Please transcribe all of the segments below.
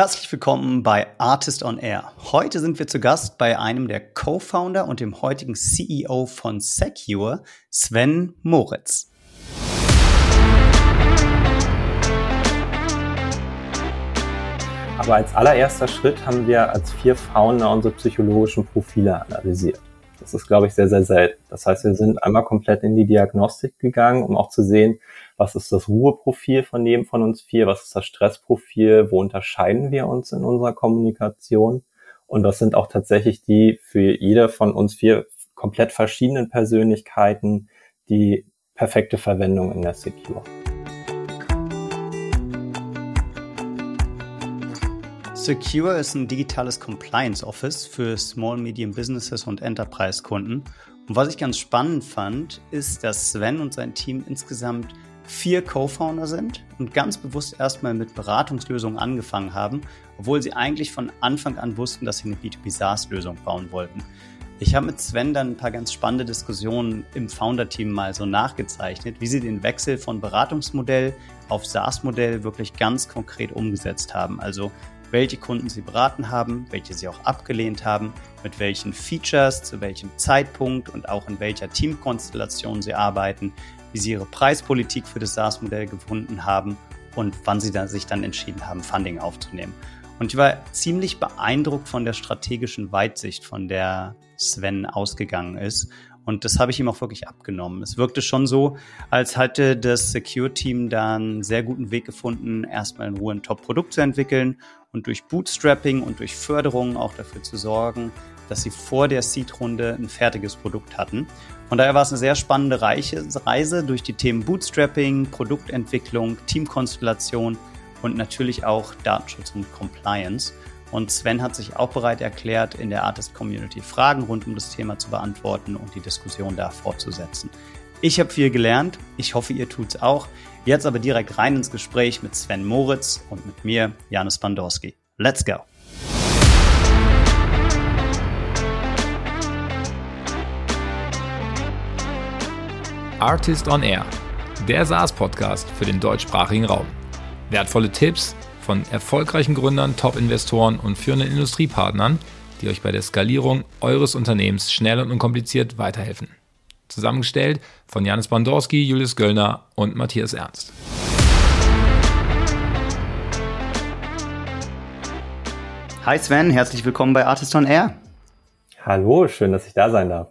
Herzlich willkommen bei Artist on Air. Heute sind wir zu Gast bei einem der Co-Founder und dem heutigen CEO von Secure, Sven Moritz. Aber als allererster Schritt haben wir als vier Founder unsere psychologischen Profile analysiert. Das ist, glaube ich, sehr, sehr selten. Das heißt, wir sind einmal komplett in die Diagnostik gegangen, um auch zu sehen, was ist das Ruheprofil von jedem von uns vier, was ist das Stressprofil, wo unterscheiden wir uns in unserer Kommunikation und was sind auch tatsächlich die für jede von uns vier komplett verschiedenen Persönlichkeiten die perfekte Verwendung in der Secure. Secure ist ein digitales Compliance Office für Small Medium Businesses und Enterprise Kunden. Und was ich ganz spannend fand, ist, dass Sven und sein Team insgesamt vier Co-Founder sind und ganz bewusst erstmal mit Beratungslösungen angefangen haben, obwohl sie eigentlich von Anfang an wussten, dass sie eine B2B SaaS-Lösung bauen wollten. Ich habe mit Sven dann ein paar ganz spannende Diskussionen im Founder-Team mal so nachgezeichnet, wie sie den Wechsel von Beratungsmodell auf SaaS-Modell wirklich ganz konkret umgesetzt haben. Also welche Kunden sie beraten haben, welche sie auch abgelehnt haben, mit welchen Features, zu welchem Zeitpunkt und auch in welcher Teamkonstellation sie arbeiten, wie sie ihre Preispolitik für das SaaS-Modell gefunden haben und wann sie dann, sich dann entschieden haben, Funding aufzunehmen. Und ich war ziemlich beeindruckt von der strategischen Weitsicht, von der Sven ausgegangen ist. Und das habe ich ihm auch wirklich abgenommen. Es wirkte schon so, als hätte das Secure-Team da einen sehr guten Weg gefunden, erstmal in Ruhe ein Top-Produkt zu entwickeln und durch Bootstrapping und durch Förderung auch dafür zu sorgen, dass sie vor der Seed-Runde ein fertiges Produkt hatten. Von daher war es eine sehr spannende Reise durch die Themen Bootstrapping, Produktentwicklung, Teamkonstellation und natürlich auch Datenschutz und Compliance. Und Sven hat sich auch bereit erklärt, in der Artist Community Fragen rund um das Thema zu beantworten und die Diskussion da fortzusetzen. Ich habe viel gelernt, ich hoffe, ihr tut's auch. Jetzt aber direkt rein ins Gespräch mit Sven Moritz und mit mir, Janis Bandorski. Let's go! Artist on Air, der SaaS-Podcast für den deutschsprachigen Raum. Wertvolle Tipps von erfolgreichen Gründern, Top-Investoren und führenden Industriepartnern, die euch bei der Skalierung eures Unternehmens schnell und unkompliziert weiterhelfen. Zusammengestellt von Janis Bandorski, Julius Göllner und Matthias Ernst. Hi Sven, herzlich willkommen bei Artist on Air. Hallo, schön, dass ich da sein darf.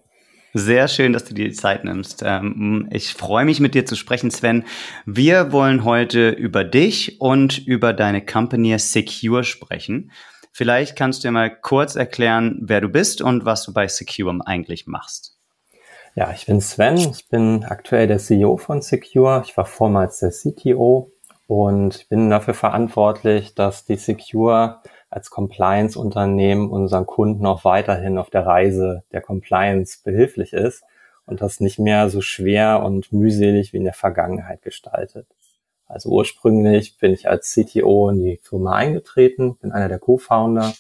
Sehr schön, dass du dir die Zeit nimmst. Ähm, ich freue mich, mit dir zu sprechen, Sven. Wir wollen heute über dich und über deine Company Secure sprechen. Vielleicht kannst du dir mal kurz erklären, wer du bist und was du bei Secure eigentlich machst. Ja, ich bin Sven. Ich bin aktuell der CEO von Secure. Ich war vormals der CTO und bin dafür verantwortlich, dass die Secure als Compliance-Unternehmen unseren Kunden auch weiterhin auf der Reise der Compliance behilflich ist und das nicht mehr so schwer und mühselig wie in der Vergangenheit gestaltet. Also ursprünglich bin ich als CTO in die Firma eingetreten, bin einer der Co-Founder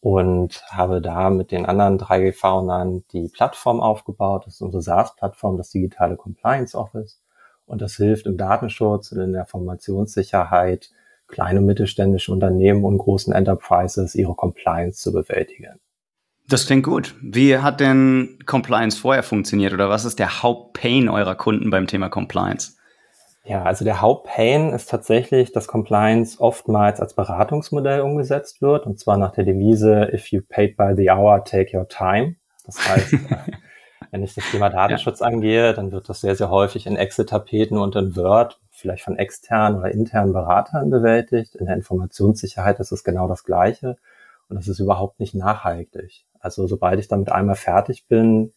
und habe da mit den anderen drei Foundern die Plattform aufgebaut. Das ist unsere SaaS-Plattform, das digitale Compliance Office. Und das hilft im Datenschutz und in der Informationssicherheit kleine und mittelständische Unternehmen und großen Enterprises ihre Compliance zu bewältigen. Das klingt gut. Wie hat denn Compliance vorher funktioniert oder was ist der Hauptpain eurer Kunden beim Thema Compliance? Ja, also der Hauptpain ist tatsächlich, dass Compliance oftmals als Beratungsmodell umgesetzt wird und zwar nach der Devise If you paid by the hour, take your time. Das heißt, wenn ich das Thema Datenschutz ja. angehe, dann wird das sehr, sehr häufig in Excel-Tapeten und in Word vielleicht von externen oder internen Beratern bewältigt. In der Informationssicherheit ist es genau das Gleiche. Und das ist überhaupt nicht nachhaltig. Also sobald ich damit einmal fertig bin,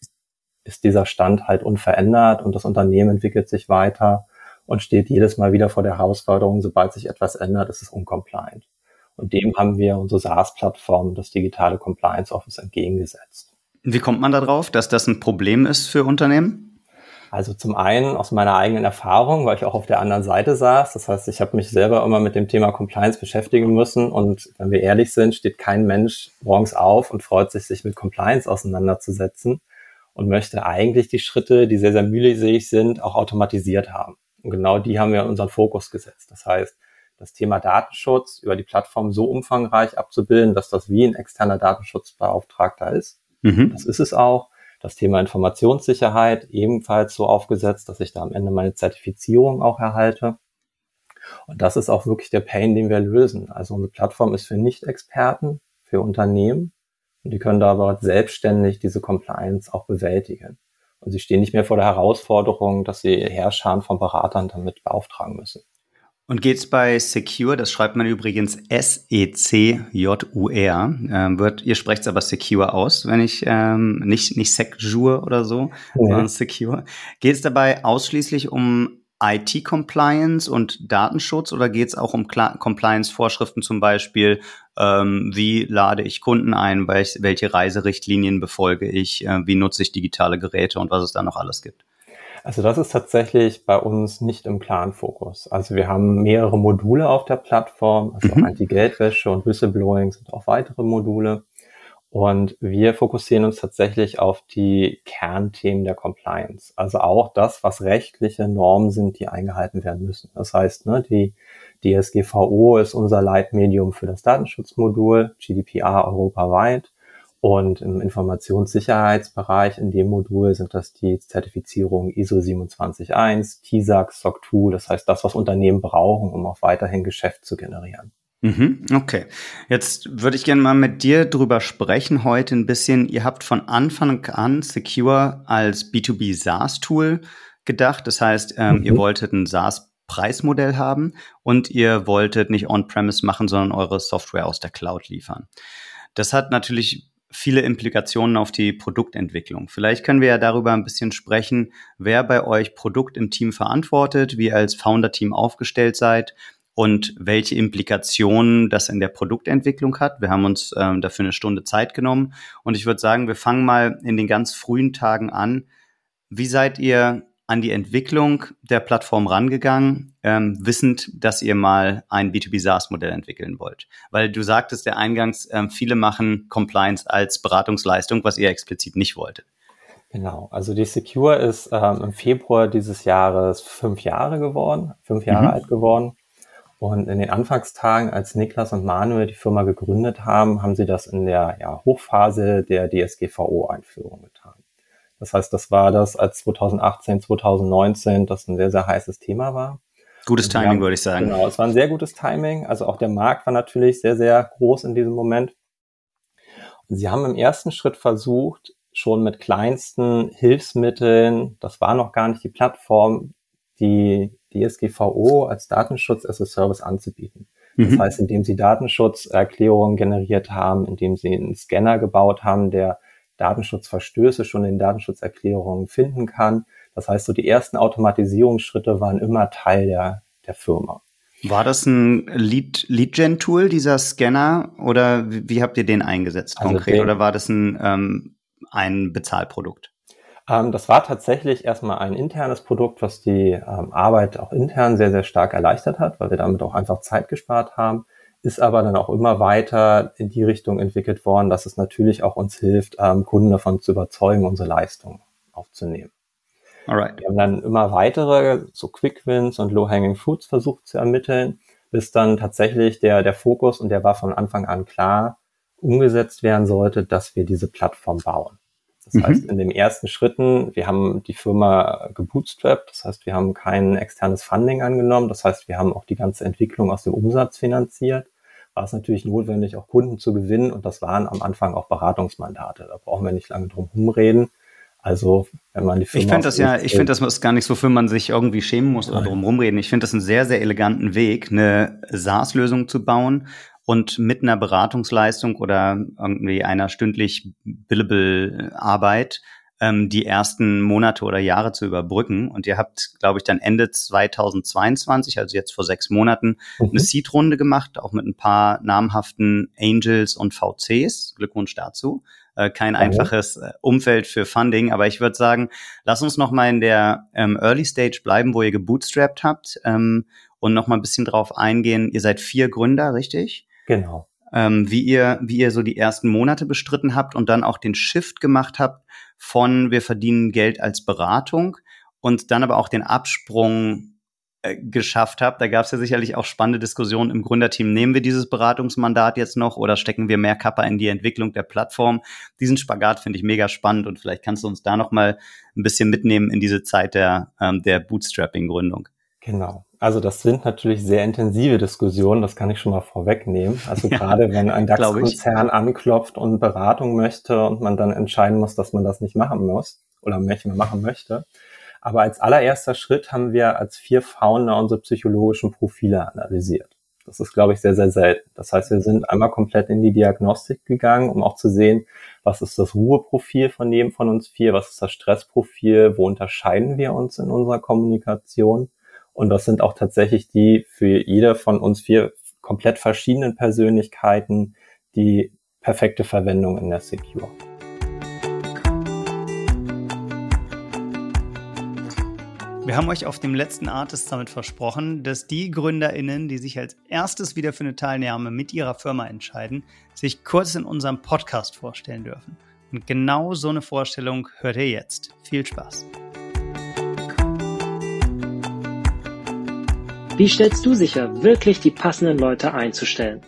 ist dieser Stand halt unverändert und das Unternehmen entwickelt sich weiter und steht jedes Mal wieder vor der Herausforderung, sobald sich etwas ändert, ist es uncompliant. Und dem haben wir unsere SaaS-Plattform, das digitale Compliance Office, entgegengesetzt. Wie kommt man darauf, dass das ein Problem ist für Unternehmen? Also zum einen aus meiner eigenen Erfahrung, weil ich auch auf der anderen Seite saß. Das heißt, ich habe mich selber immer mit dem Thema Compliance beschäftigen müssen. Und wenn wir ehrlich sind, steht kein Mensch morgens auf und freut sich, sich mit Compliance auseinanderzusetzen und möchte eigentlich die Schritte, die sehr, sehr mühselig sind, auch automatisiert haben. Und genau die haben wir in unseren Fokus gesetzt. Das heißt, das Thema Datenschutz über die Plattform so umfangreich abzubilden, dass das wie ein externer Datenschutzbeauftragter ist. Mhm. Das ist es auch. Das Thema Informationssicherheit ebenfalls so aufgesetzt, dass ich da am Ende meine Zertifizierung auch erhalte. Und das ist auch wirklich der Pain, den wir lösen. Also unsere Plattform ist für Nicht-Experten, für Unternehmen. Und die können da aber selbstständig diese Compliance auch bewältigen. Und sie stehen nicht mehr vor der Herausforderung, dass sie Herrscharen von Beratern damit beauftragen müssen. Und geht's bei Secure, das schreibt man übrigens S-E-C-J-U-R, ähm, wird, ihr sprecht es aber Secure aus, wenn ich, ähm, nicht, nicht Secure oder so, nee. sondern Secure. Geht es dabei ausschließlich um IT-Compliance und Datenschutz oder geht es auch um Compliance-Vorschriften zum Beispiel, ähm, wie lade ich Kunden ein, welch, welche Reiserichtlinien befolge ich, äh, wie nutze ich digitale Geräte und was es da noch alles gibt? Also das ist tatsächlich bei uns nicht im klaren Fokus. Also wir haben mehrere Module auf der Plattform, also mhm. Anti-Geldwäsche und Whistleblowing sind auch weitere Module. Und wir fokussieren uns tatsächlich auf die Kernthemen der Compliance. Also auch das, was rechtliche Normen sind, die eingehalten werden müssen. Das heißt, ne, die DSGVO ist unser Leitmedium für das Datenschutzmodul, GDPR europaweit. Und im Informationssicherheitsbereich in dem Modul sind das die Zertifizierungen ISO 271, TISAX, SOC 2, das heißt das, was Unternehmen brauchen, um auch weiterhin Geschäft zu generieren. Mhm, okay. Jetzt würde ich gerne mal mit dir drüber sprechen heute ein bisschen. Ihr habt von Anfang an Secure als B2B SaaS-Tool gedacht. Das heißt, ähm, mhm. ihr wolltet ein SaaS-Preismodell haben und ihr wolltet nicht on-premise machen, sondern eure Software aus der Cloud liefern. Das hat natürlich viele Implikationen auf die Produktentwicklung. Vielleicht können wir ja darüber ein bisschen sprechen, wer bei euch Produkt im Team verantwortet, wie ihr als Founder-Team aufgestellt seid und welche Implikationen das in der Produktentwicklung hat. Wir haben uns ähm, dafür eine Stunde Zeit genommen und ich würde sagen, wir fangen mal in den ganz frühen Tagen an. Wie seid ihr an die Entwicklung der Plattform rangegangen, ähm, wissend, dass ihr mal ein B2B SaaS-Modell entwickeln wollt? Weil du sagtest ja eingangs, ähm, viele machen Compliance als Beratungsleistung, was ihr explizit nicht wolltet. Genau, also die Secure ist ähm, im Februar dieses Jahres fünf Jahre geworden, fünf Jahre mhm. alt geworden. Und in den Anfangstagen, als Niklas und Manuel die Firma gegründet haben, haben sie das in der ja, Hochphase der DSGVO-Einführung getan. Das heißt, das war das, als 2018, 2019 das ein sehr, sehr heißes Thema war. Gutes Timing, haben, würde ich sagen. Genau, es war ein sehr gutes Timing. Also auch der Markt war natürlich sehr, sehr groß in diesem Moment. Und sie haben im ersten Schritt versucht, schon mit kleinsten Hilfsmitteln, das war noch gar nicht die Plattform, die DSGVO als Datenschutz as a Service anzubieten. Das mhm. heißt, indem sie Datenschutzerklärungen generiert haben, indem sie einen Scanner gebaut haben, der Datenschutzverstöße schon in Datenschutzerklärungen finden kann. Das heißt, so die ersten Automatisierungsschritte waren immer Teil der, der Firma. War das ein Lead-Gen-Tool, dieser Scanner, oder wie, wie, habt ihr den eingesetzt also konkret? Den, oder war das ein, ähm, ein Bezahlprodukt? Ähm, das war tatsächlich erstmal ein internes Produkt, was die ähm, Arbeit auch intern sehr, sehr stark erleichtert hat, weil wir damit auch einfach Zeit gespart haben, ist aber dann auch immer weiter in die Richtung entwickelt worden, dass es natürlich auch uns hilft, ähm, Kunden davon zu überzeugen, unsere Leistung aufzunehmen. Alright. Wir haben dann immer weitere, so Quick Wins und Low-Hanging Fruits versucht zu ermitteln, bis dann tatsächlich der, der Fokus, und der war von Anfang an klar, umgesetzt werden sollte, dass wir diese Plattform bauen. Das mhm. heißt, in den ersten Schritten, wir haben die Firma gebootstrapped, das heißt, wir haben kein externes Funding angenommen, das heißt, wir haben auch die ganze Entwicklung aus dem Umsatz finanziert, war es natürlich notwendig, auch Kunden zu gewinnen und das waren am Anfang auch Beratungsmandate. Da brauchen wir nicht lange drum rumreden. Also, wenn man die Firma Ich finde das ja, ich finde, das ist gar nicht so, für man sich irgendwie schämen muss oder drum rumreden. Ich finde das einen sehr, sehr eleganten Weg, eine SaaS-Lösung zu bauen, und mit einer Beratungsleistung oder irgendwie einer stündlich billable Arbeit ähm, die ersten Monate oder Jahre zu überbrücken. Und ihr habt, glaube ich, dann Ende 2022, also jetzt vor sechs Monaten, mhm. eine Seed-Runde gemacht, auch mit ein paar namhaften Angels und VCs. Glückwunsch dazu. Äh, kein einfaches äh, Umfeld für Funding, aber ich würde sagen, lass uns noch mal in der ähm, Early Stage bleiben, wo ihr gebootstrapped habt ähm, und noch mal ein bisschen drauf eingehen. Ihr seid vier Gründer, richtig? Genau. Ähm, wie ihr, wie ihr so die ersten Monate bestritten habt und dann auch den Shift gemacht habt von wir verdienen Geld als Beratung und dann aber auch den Absprung äh, geschafft habt. Da gab es ja sicherlich auch spannende Diskussionen im Gründerteam. Nehmen wir dieses Beratungsmandat jetzt noch oder stecken wir mehr Kappa in die Entwicklung der Plattform? Diesen Spagat finde ich mega spannend und vielleicht kannst du uns da noch mal ein bisschen mitnehmen in diese Zeit der, ähm, der Bootstrapping-Gründung. Genau. Also das sind natürlich sehr intensive Diskussionen, das kann ich schon mal vorwegnehmen. Also ja, gerade wenn ein DAX-Konzern anklopft und Beratung möchte und man dann entscheiden muss, dass man das nicht machen muss oder nicht mehr machen möchte, aber als allererster Schritt haben wir als vier Founder unsere psychologischen Profile analysiert. Das ist, glaube ich, sehr, sehr selten. Das heißt, wir sind einmal komplett in die Diagnostik gegangen, um auch zu sehen, was ist das Ruheprofil von jedem von uns vier, was ist das Stressprofil, wo unterscheiden wir uns in unserer Kommunikation und was sind auch tatsächlich die für jede von uns vier komplett verschiedenen Persönlichkeiten die perfekte Verwendung in der Secure. Wir haben euch auf dem letzten Artist Summit versprochen, dass die GründerInnen, die sich als erstes wieder für eine Teilnahme mit ihrer Firma entscheiden, sich kurz in unserem Podcast vorstellen dürfen. Und genau so eine Vorstellung hört ihr jetzt. Viel Spaß. Wie stellst du sicher, wirklich die passenden Leute einzustellen?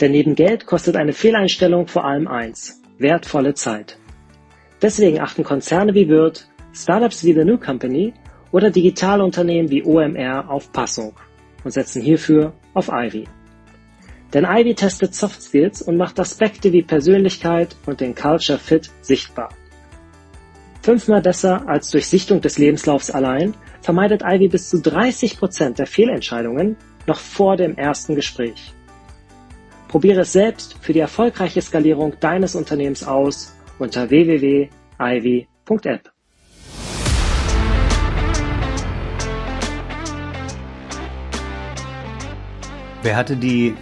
Denn neben Geld kostet eine Fehleinstellung vor allem eins, wertvolle Zeit. Deswegen achten Konzerne wie Wirt, Startups wie The New Company oder Digitalunternehmen wie OMR auf Passung und setzen hierfür auf Ivy. Denn Ivy testet Soft Skills und macht Aspekte wie Persönlichkeit und den Culture Fit sichtbar. Fünfmal besser als durch Sichtung des Lebenslaufs allein vermeidet Ivy bis zu 30 Prozent der Fehlentscheidungen noch vor dem ersten Gespräch. Probiere es selbst für die erfolgreiche Skalierung deines Unternehmens aus unter www.ivy.app. Wer hatte die,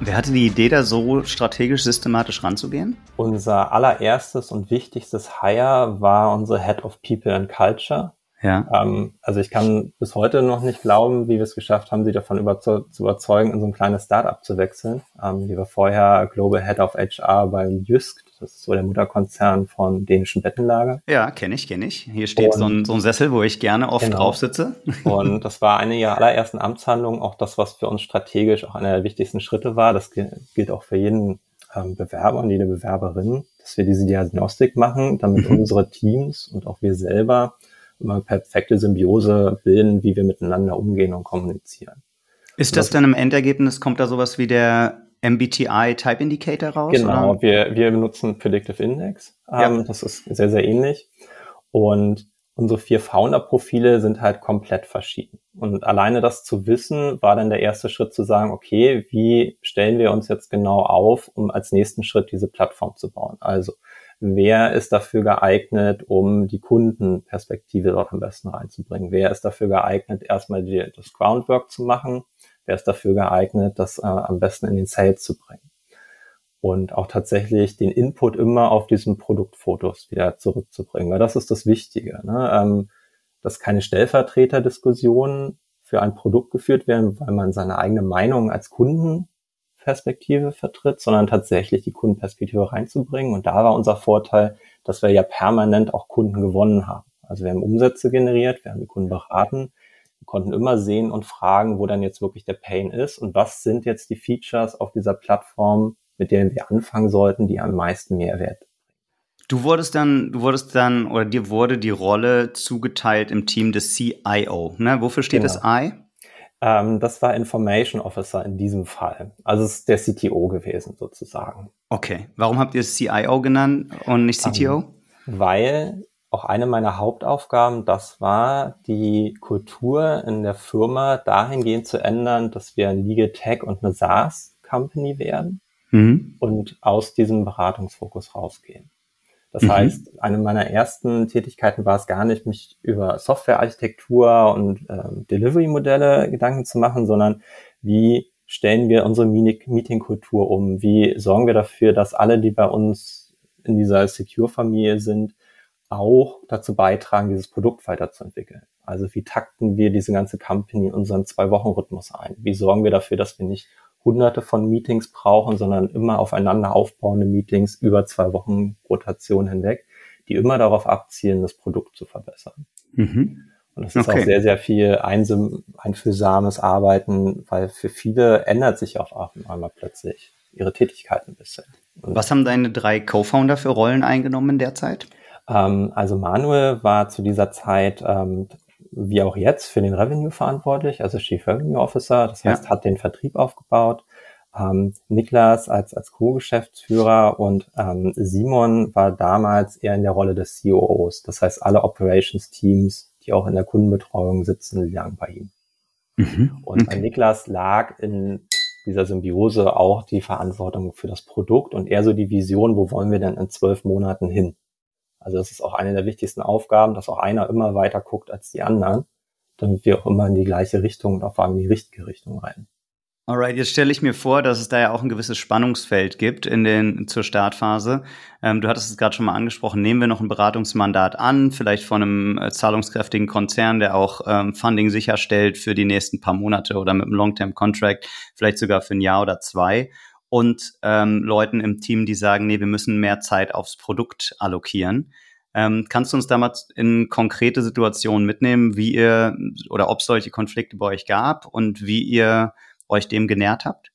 wer hatte die Idee, da so strategisch systematisch ranzugehen? Unser allererstes und wichtigstes Hire war unsere Head of People and Culture. Ja. Ähm, also ich kann bis heute noch nicht glauben, wie wir es geschafft haben, sie davon über zu, überzeugen, in so ein kleines Startup zu wechseln. Ähm, die war vorher Global Head of HR beim Jysk, das ist so der Mutterkonzern von dänischen Bettenlager. Ja, kenne ich, kenne ich. Hier steht so ein, so ein, Sessel, wo ich gerne oft genau. drauf sitze. Und das war eine ihrer allerersten Amtshandlungen, auch das, was für uns strategisch auch einer der wichtigsten Schritte war. Das gilt auch für jeden ähm, Bewerber und jede Bewerberin, dass wir diese Diagnostik machen, damit mhm. unsere Teams und auch wir selber immer perfekte Symbiose bilden, wie wir miteinander umgehen und kommunizieren. Ist das, das dann im Endergebnis, kommt da sowas wie der MBTI Type Indicator raus? Genau, wir, wir benutzen Predictive Index. Ja. Ähm, das ist sehr, sehr ähnlich. Und unsere vier Founder-Profile sind halt komplett verschieden. Und alleine das zu wissen, war dann der erste Schritt zu sagen, okay, wie stellen wir uns jetzt genau auf, um als nächsten Schritt diese Plattform zu bauen? Also, wer ist dafür geeignet, um die Kundenperspektive dort am besten reinzubringen? Wer ist dafür geeignet, erstmal die, das Groundwork zu machen? Wer ist dafür geeignet, das äh, am besten in den Sales zu bringen? Und auch tatsächlich den Input immer auf diesen Produktfotos wieder zurückzubringen, weil das ist das Wichtige, ne? ähm, dass keine Stellvertreterdiskussionen für ein Produkt geführt werden, weil man seine eigene Meinung als Kunden Perspektive vertritt, sondern tatsächlich die Kundenperspektive reinzubringen. Und da war unser Vorteil, dass wir ja permanent auch Kunden gewonnen haben. Also wir haben Umsätze generiert, wir haben die Kunden beraten, wir konnten immer sehen und fragen, wo dann jetzt wirklich der Pain ist und was sind jetzt die Features auf dieser Plattform, mit denen wir anfangen sollten, die am meisten Mehrwert Du wurdest dann, du wurdest dann, oder dir wurde die Rolle zugeteilt im Team des CIO. Ne? Wofür steht genau. das I? Ähm, das war Information Officer in diesem Fall. Also es ist der CTO gewesen sozusagen. Okay. Warum habt ihr es CIO genannt und nicht CTO? Ähm, weil auch eine meiner Hauptaufgaben das war, die Kultur in der Firma dahingehend zu ändern, dass wir ein Legal Tech und eine SaaS-Company werden mhm. und aus diesem Beratungsfokus rausgehen. Das mhm. heißt, eine meiner ersten Tätigkeiten war es gar nicht, mich über Softwarearchitektur und äh, Delivery-Modelle Gedanken zu machen, sondern wie stellen wir unsere Meeting-Kultur um? Wie sorgen wir dafür, dass alle, die bei uns in dieser Secure-Familie sind, auch dazu beitragen, dieses Produkt weiterzuentwickeln? Also wie takten wir diese ganze Company in unseren Zwei-Wochen-Rhythmus ein? Wie sorgen wir dafür, dass wir nicht hunderte von Meetings brauchen, sondern immer aufeinander aufbauende Meetings über zwei Wochen Rotation hinweg, die immer darauf abzielen, das Produkt zu verbessern. Mhm. Und es ist okay. auch sehr, sehr viel einfühlsames Arbeiten, weil für viele ändert sich auch einmal plötzlich ihre Tätigkeit ein bisschen. Und Was haben deine drei Co-Founder für Rollen eingenommen in der Zeit? Ähm, also Manuel war zu dieser Zeit, ähm, wie auch jetzt, für den Revenue verantwortlich, also Chief Revenue Officer. Das heißt, ja. hat den Vertrieb aufgebaut. Ähm, Niklas als, als Co-Geschäftsführer und ähm, Simon war damals eher in der Rolle des COOs. Das heißt, alle Operations-Teams die auch in der Kundenbetreuung sitzen, lagen bei ihm. Mhm, und bei Niklas lag in dieser Symbiose auch die Verantwortung für das Produkt und eher so die Vision, wo wollen wir denn in zwölf Monaten hin? Also das ist auch eine der wichtigsten Aufgaben, dass auch einer immer weiter guckt als die anderen, damit wir auch immer in die gleiche Richtung und auch vor allem in die richtige Richtung rein. Alright, jetzt stelle ich mir vor, dass es da ja auch ein gewisses Spannungsfeld gibt in den zur Startphase. Ähm, du hattest es gerade schon mal angesprochen. Nehmen wir noch ein Beratungsmandat an, vielleicht von einem äh, zahlungskräftigen Konzern, der auch ähm, Funding sicherstellt für die nächsten paar Monate oder mit einem Long-Term-Contract, vielleicht sogar für ein Jahr oder zwei. Und ähm, Leuten im Team, die sagen, nee, wir müssen mehr Zeit aufs Produkt allokieren. Ähm, kannst du uns damals in konkrete Situationen mitnehmen, wie ihr oder ob solche Konflikte bei euch gab und wie ihr euch dem genährt habt?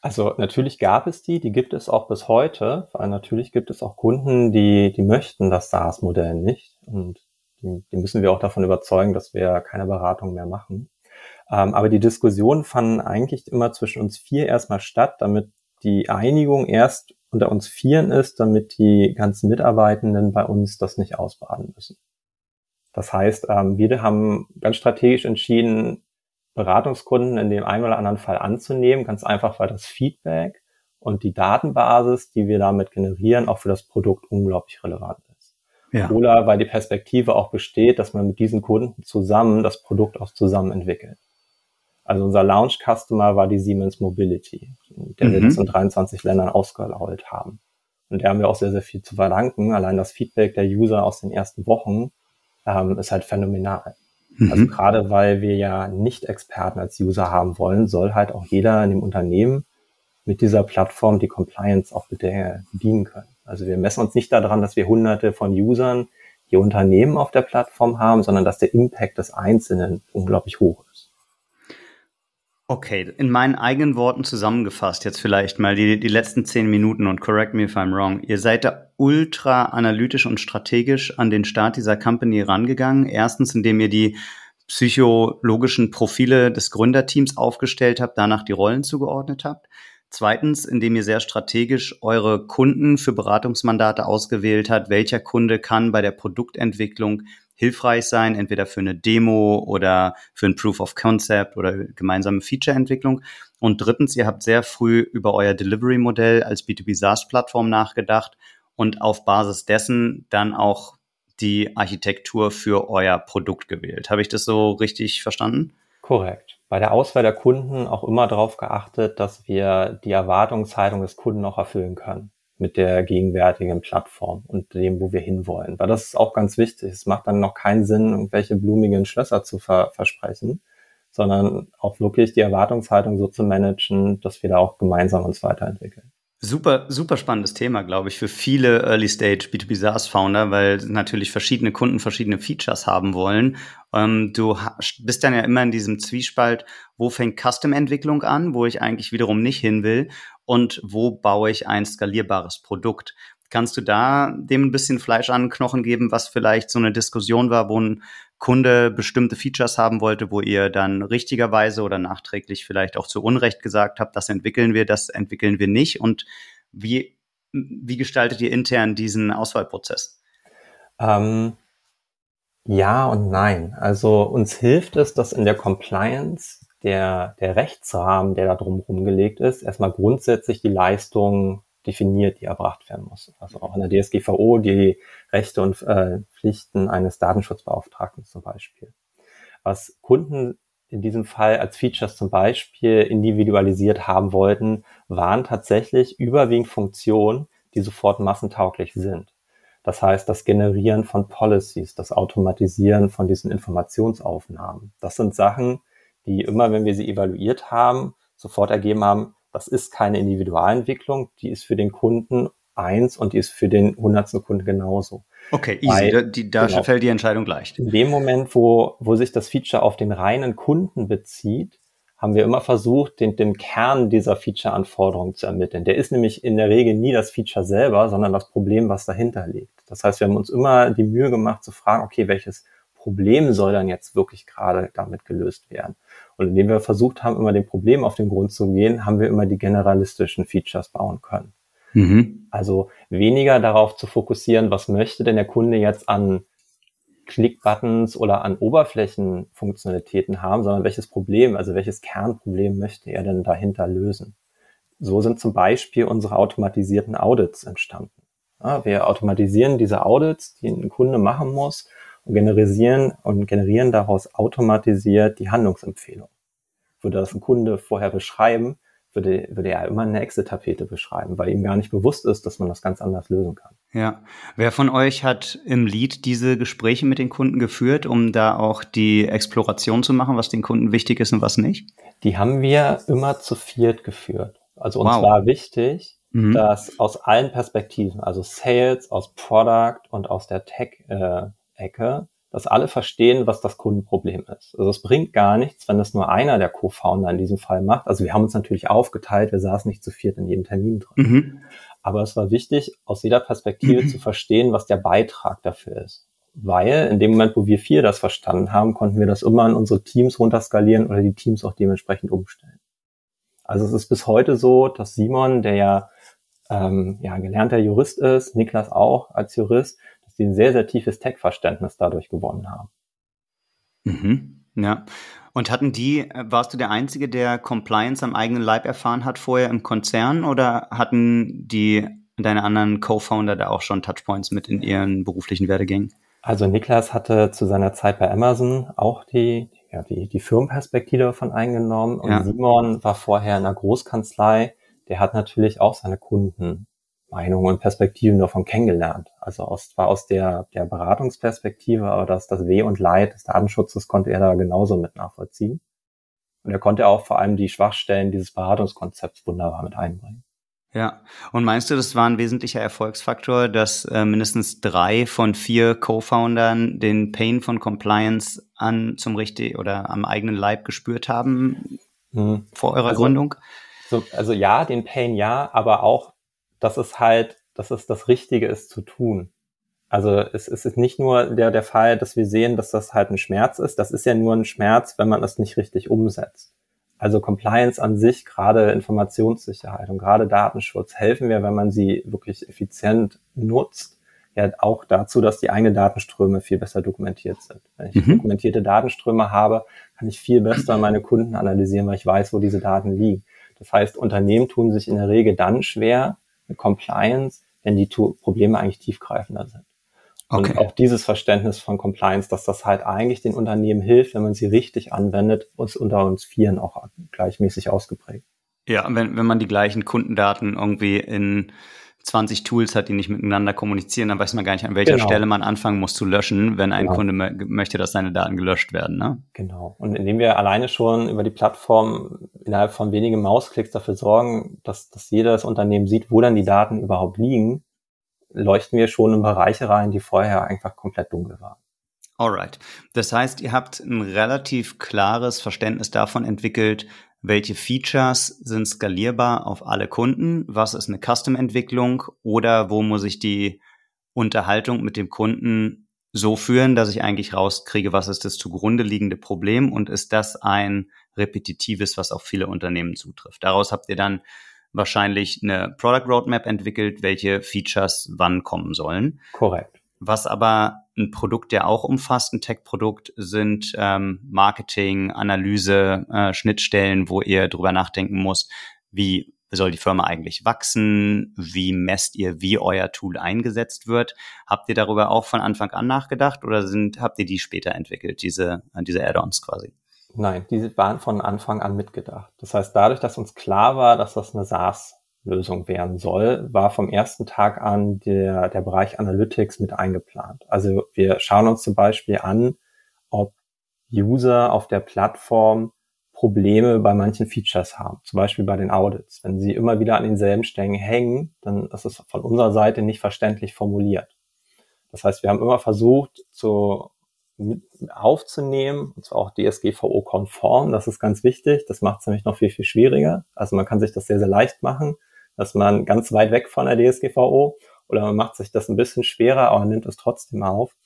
Also natürlich gab es die, die gibt es auch bis heute, weil natürlich gibt es auch Kunden, die, die möchten das SaaS-Modell nicht und die, die, müssen wir auch davon überzeugen, dass wir keine Beratung mehr machen. Ähm, aber die Diskussionen fanden eigentlich immer zwischen uns vier erstmal statt, damit die Einigung erst unter uns Vieren ist, damit die ganzen Mitarbeitenden bei uns das nicht ausbaden müssen. Das heißt, ähm, wir haben ganz strategisch entschieden, Beratungskunden in dem einen oder anderen Fall anzunehmen, ganz einfach, weil das Feedback und die Datenbasis, die wir damit generieren, auch für das Produkt unglaublich relevant ist. Ja. Oder weil die Perspektive auch besteht, dass man mit diesen Kunden zusammen das Produkt auch zusammen entwickelt. Also unser Launch-Customer war die Siemens Mobility, der mhm. wir das in 23 Ländern ausgerollt haben. Und der haben wir auch sehr, sehr viel zu verdanken. Allein das Feedback der User aus den ersten Wochen ähm, ist halt phänomenal. Also mhm. Also gerade weil wir ja nicht Experten als User haben wollen, soll halt auch jeder in dem Unternehmen mit dieser Plattform die Compliance auch bedienen können. Also wir messen uns nicht daran, dass wir hunderte von Usern die Unternehmen auf der Plattform haben, sondern dass der Impact des Einzelnen unglaublich hoch ist. Okay, in meinen eigenen Worten zusammengefasst, jetzt vielleicht mal die, die letzten zehn Minuten und correct me if I'm wrong. Ihr seid da ultra analytisch und strategisch an den Start dieser Company rangegangen. Erstens, indem ihr die psychologischen Profile des Gründerteams aufgestellt habt, danach die Rollen zugeordnet habt. Zweitens, indem ihr sehr strategisch eure Kunden für Beratungsmandate ausgewählt habt. Welcher Kunde kann bei der Produktentwicklung hilfreich sein, entweder für eine Demo oder für ein Proof of Concept oder gemeinsame Feature-Entwicklung. Und drittens, ihr habt sehr früh über euer Delivery-Modell als B2B SaaS-Plattform nachgedacht und auf Basis dessen dann auch die Architektur für euer Produkt gewählt. Habe ich das so richtig verstanden? Korrekt. Bei der Auswahl der Kunden auch immer darauf geachtet, dass wir die Erwartungshaltung des Kunden auch erfüllen können mit der gegenwärtigen Plattform und dem, wo wir hinwollen. Weil das ist auch ganz wichtig. Es macht dann noch keinen Sinn, irgendwelche blumigen Schlösser zu ver versprechen, sondern auch wirklich die Erwartungshaltung so zu managen, dass wir da auch gemeinsam uns weiterentwickeln. Super, super spannendes Thema, glaube ich, für viele Early Stage B2B SaaS Founder, weil natürlich verschiedene Kunden verschiedene Features haben wollen. Ähm, du bist dann ja immer in diesem Zwiespalt, wo fängt Custom Entwicklung an, wo ich eigentlich wiederum nicht hin will und wo baue ich ein skalierbares Produkt. Kannst du da dem ein bisschen Fleisch an den Knochen geben, was vielleicht so eine Diskussion war, wo ein Kunde bestimmte Features haben wollte, wo ihr dann richtigerweise oder nachträglich vielleicht auch zu Unrecht gesagt habt, das entwickeln wir, das entwickeln wir nicht und wie, wie gestaltet ihr intern diesen Auswahlprozess? Ähm, ja und nein. Also uns hilft es, dass in der Compliance der, der Rechtsrahmen, der da drumherum gelegt ist, erstmal grundsätzlich die Leistung definiert, die erbracht werden muss. Also auch in der DSGVO die Rechte und äh, Pflichten eines Datenschutzbeauftragten zum Beispiel. Was Kunden in diesem Fall als Features zum Beispiel individualisiert haben wollten, waren tatsächlich überwiegend Funktionen, die sofort massentauglich sind. Das heißt, das Generieren von Policies, das Automatisieren von diesen Informationsaufnahmen. Das sind Sachen, die immer, wenn wir sie evaluiert haben, sofort ergeben haben, das ist keine Individualentwicklung, die ist für den Kunden eins und die ist für den hundertsten Kunden genauso. Okay, easy. Weil, da, die, da genau, fällt die Entscheidung leicht. In dem Moment, wo, wo sich das Feature auf den reinen Kunden bezieht, haben wir immer versucht, den, den Kern dieser Feature-Anforderung zu ermitteln. Der ist nämlich in der Regel nie das Feature selber, sondern das Problem, was dahinter liegt. Das heißt, wir haben uns immer die Mühe gemacht zu fragen, okay, welches Problem soll dann jetzt wirklich gerade damit gelöst werden? Und indem wir versucht haben, immer dem Problem auf den Grund zu gehen, haben wir immer die generalistischen Features bauen können. Mhm. Also weniger darauf zu fokussieren, was möchte denn der Kunde jetzt an Click-Buttons oder an Oberflächenfunktionalitäten haben, sondern welches Problem, also welches Kernproblem möchte er denn dahinter lösen. So sind zum Beispiel unsere automatisierten Audits entstanden. Ja, wir automatisieren diese Audits, die ein Kunde machen muss und generieren und generieren daraus automatisiert die Handlungsempfehlung. Würde das ein Kunde vorher beschreiben, würde, würde er immer eine Exit-Tapete beschreiben, weil ihm gar nicht bewusst ist, dass man das ganz anders lösen kann. Ja. Wer von euch hat im Lead diese Gespräche mit den Kunden geführt, um da auch die Exploration zu machen, was den Kunden wichtig ist und was nicht? Die haben wir immer zu viert geführt. Also uns wow. war wichtig, mhm. dass aus allen Perspektiven, also Sales, aus Product und aus der Tech-Ecke, dass alle verstehen, was das Kundenproblem ist. Also es bringt gar nichts, wenn das nur einer der Co-Founder in diesem Fall macht. Also wir haben uns natürlich aufgeteilt, wir saßen nicht zu viert in jedem Termin drin. Mhm. Aber es war wichtig, aus jeder Perspektive mhm. zu verstehen, was der Beitrag dafür ist. Weil in dem Moment, wo wir vier das verstanden haben, konnten wir das immer in unsere Teams runterskalieren oder die Teams auch dementsprechend umstellen. Also es ist bis heute so, dass Simon, der ja, ähm, ja gelernter Jurist ist, Niklas auch als Jurist, die ein sehr, sehr tiefes Tech-Verständnis dadurch gewonnen haben. Mhm. Ja. Und hatten die, warst du der Einzige, der Compliance am eigenen Leib erfahren hat vorher im Konzern oder hatten die deine anderen Co-Founder da auch schon Touchpoints mit in ihren beruflichen Werdegängen? Also Niklas hatte zu seiner Zeit bei Amazon auch die, ja, die, die Firmenperspektive davon eingenommen und ja. Simon war vorher in einer Großkanzlei, der hat natürlich auch seine Kunden Meinungen und Perspektiven davon kennengelernt. Also aus, zwar aus der, der Beratungsperspektive, aber das, das Weh und Leid des Datenschutzes konnte er da genauso mit nachvollziehen. Und er konnte auch vor allem die Schwachstellen dieses Beratungskonzepts wunderbar mit einbringen. Ja, und meinst du, das war ein wesentlicher Erfolgsfaktor, dass äh, mindestens drei von vier Co-Foundern den Pain von Compliance an zum richtig oder am eigenen Leib gespürt haben hm. vor eurer also, Gründung? So, also ja, den Pain ja, aber auch dass es halt, dass es das Richtige ist zu tun. Also es, es ist nicht nur der, der Fall, dass wir sehen, dass das halt ein Schmerz ist. Das ist ja nur ein Schmerz, wenn man es nicht richtig umsetzt. Also Compliance an sich, gerade Informationssicherheit und gerade Datenschutz helfen wir, wenn man sie wirklich effizient nutzt, ja auch dazu, dass die eigenen Datenströme viel besser dokumentiert sind. Wenn ich mhm. dokumentierte Datenströme habe, kann ich viel besser meine Kunden analysieren, weil ich weiß, wo diese Daten liegen. Das heißt, Unternehmen tun sich in der Regel dann schwer, Compliance, wenn die Probleme eigentlich tiefgreifender sind. Okay. Und auch dieses Verständnis von Compliance, dass das halt eigentlich den Unternehmen hilft, wenn man sie richtig anwendet, ist unter uns Vieren auch gleichmäßig ausgeprägt. Ja, wenn, wenn man die gleichen Kundendaten irgendwie in 20 Tools hat, die nicht miteinander kommunizieren, dann weiß man gar nicht, an welcher genau. Stelle man anfangen muss zu löschen, wenn ein genau. Kunde möchte, dass seine Daten gelöscht werden. Ne? Genau. Und indem wir alleine schon über die Plattform innerhalb von wenigen Mausklicks dafür sorgen, dass, dass jedes Unternehmen sieht, wo dann die Daten überhaupt liegen, leuchten wir schon in Bereiche rein, die vorher einfach komplett dunkel waren. Alright. Das heißt, ihr habt ein relativ klares Verständnis davon entwickelt, welche Features sind skalierbar auf alle Kunden, was ist eine Custom-Entwicklung oder wo muss ich die Unterhaltung mit dem Kunden so führen, dass ich eigentlich rauskriege, was ist das zugrunde liegende Problem und ist das ein repetitives, was auf viele Unternehmen zutrifft. Daraus habt ihr dann wahrscheinlich eine Product Roadmap entwickelt, welche Features wann kommen sollen. Korrekt. Was aber ein Produkt, der auch umfasst, ein Tech-Produkt, sind ähm, Marketing, Analyse, äh, Schnittstellen, wo ihr drüber nachdenken muss, wie soll die Firma eigentlich wachsen? Wie messt ihr, wie euer Tool eingesetzt wird? Habt ihr darüber auch von Anfang an nachgedacht oder sind, habt ihr die später entwickelt, diese, diese Add-ons quasi? Nein, diese waren von Anfang an mitgedacht. Das heißt, dadurch, dass uns klar war, dass das eine SaaS Lösung werden soll, war vom ersten Tag an der, der Bereich Analytics mit eingeplant. Also wir schauen uns zum Beispiel an, ob User auf der Plattform Probleme bei manchen Features haben, zum Beispiel bei den Audits. Wenn sie immer wieder an denselben Stellen hängen, dann ist es von unserer Seite nicht verständlich formuliert. Das heißt, wir haben immer versucht, zu mit aufzunehmen, und zwar auch DSGVO-konform. Das ist ganz wichtig. Das macht es nämlich noch viel, viel schwieriger. Also man kann sich das sehr, sehr leicht machen, dass man ganz weit weg von der DSGVO oder man macht sich das ein bisschen schwerer, aber nimmt es trotzdem auf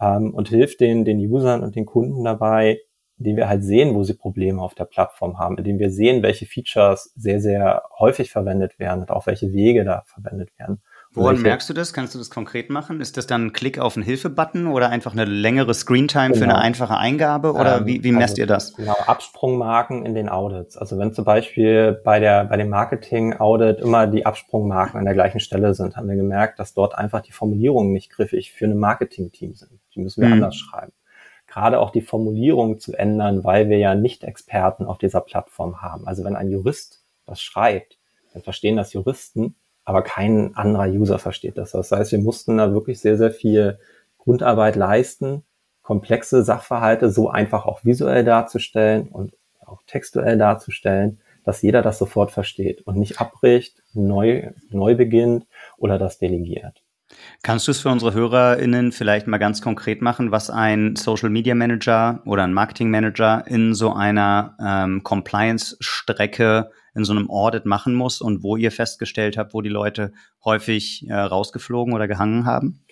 ähm, und hilft den, den Usern und den Kunden dabei, indem wir halt sehen, wo sie Probleme auf der Plattform haben, indem wir sehen, welche Features sehr, sehr häufig verwendet werden und auch welche Wege da verwendet werden. Woran merkst du das? Kannst du das konkret machen? Ist das dann ein Klick auf einen Hilfe-Button oder einfach eine längere Screentime genau. für eine genau. einfache Eingabe? Oder ähm, wie, wie messt also, ihr das? Genau, Absprungmarken in den Audits. Also wenn zum Beispiel bei der bei dem Marketing-Audit immer die Absprungmarken an der gleichen Stelle sind, haben wir gemerkt, dass dort einfach die Formulierungen nicht griffig für ein Marketing-Team sind. Die müssen wir mhm. anders schreiben. Gerade auch die Formulierung zu ändern, weil wir ja nicht Experten auf dieser Plattform haben. Also wenn ein Jurist das schreibt, dann verstehen das Juristen aber kein anderer User versteht das. Das heißt, wir mussten da wirklich sehr, sehr viel Grundarbeit leisten, komplexe Sachverhalte so einfach auch visuell darzustellen und auch textuell darzustellen, dass jeder das sofort versteht und nicht abbricht, neu, neu beginnt oder das delegiert. Kannst du es für unsere HörerInnen vielleicht mal ganz konkret machen, was ein Social Media Manager oder ein Marketing Manager in so einer ähm, Compliance-Strecke in so einem Audit machen muss und wo ihr festgestellt habt, wo die Leute häufig äh, rausgeflogen oder gehangen haben?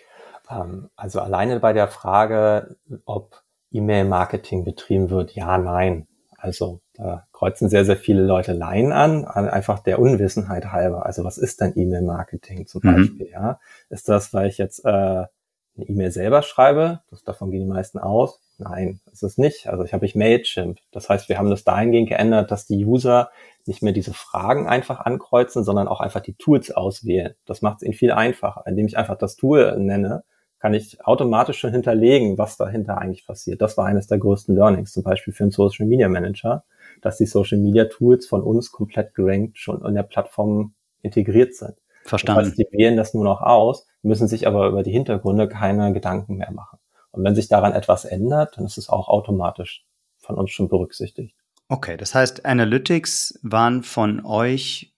Ähm, also alleine bei der Frage, ob E-Mail-Marketing betrieben wird, ja, nein. Also da kreuzen sehr, sehr viele Leute Laien an, einfach der Unwissenheit halber. Also was ist denn E-Mail-Marketing zum mhm. Beispiel? Ja, ist das, weil ich jetzt äh, eine E-Mail selber schreibe? Das, davon gehen die meisten aus. Nein, das ist nicht. Also ich habe ich Mailchimp. Das heißt, wir haben das dahingehend geändert, dass die User nicht mehr diese Fragen einfach ankreuzen, sondern auch einfach die Tools auswählen. Das macht es ihnen viel einfacher. Indem ich einfach das Tool nenne, kann ich automatisch schon hinterlegen, was dahinter eigentlich passiert. Das war eines der größten Learnings, zum Beispiel für einen Social Media Manager, dass die Social Media Tools von uns komplett gerankt schon in der Plattform integriert sind. Verstanden. Das heißt, die wählen das nur noch aus, müssen sich aber über die Hintergründe keine Gedanken mehr machen. Und wenn sich daran etwas ändert, dann ist es auch automatisch von uns schon berücksichtigt. Okay, das heißt, Analytics waren von euch,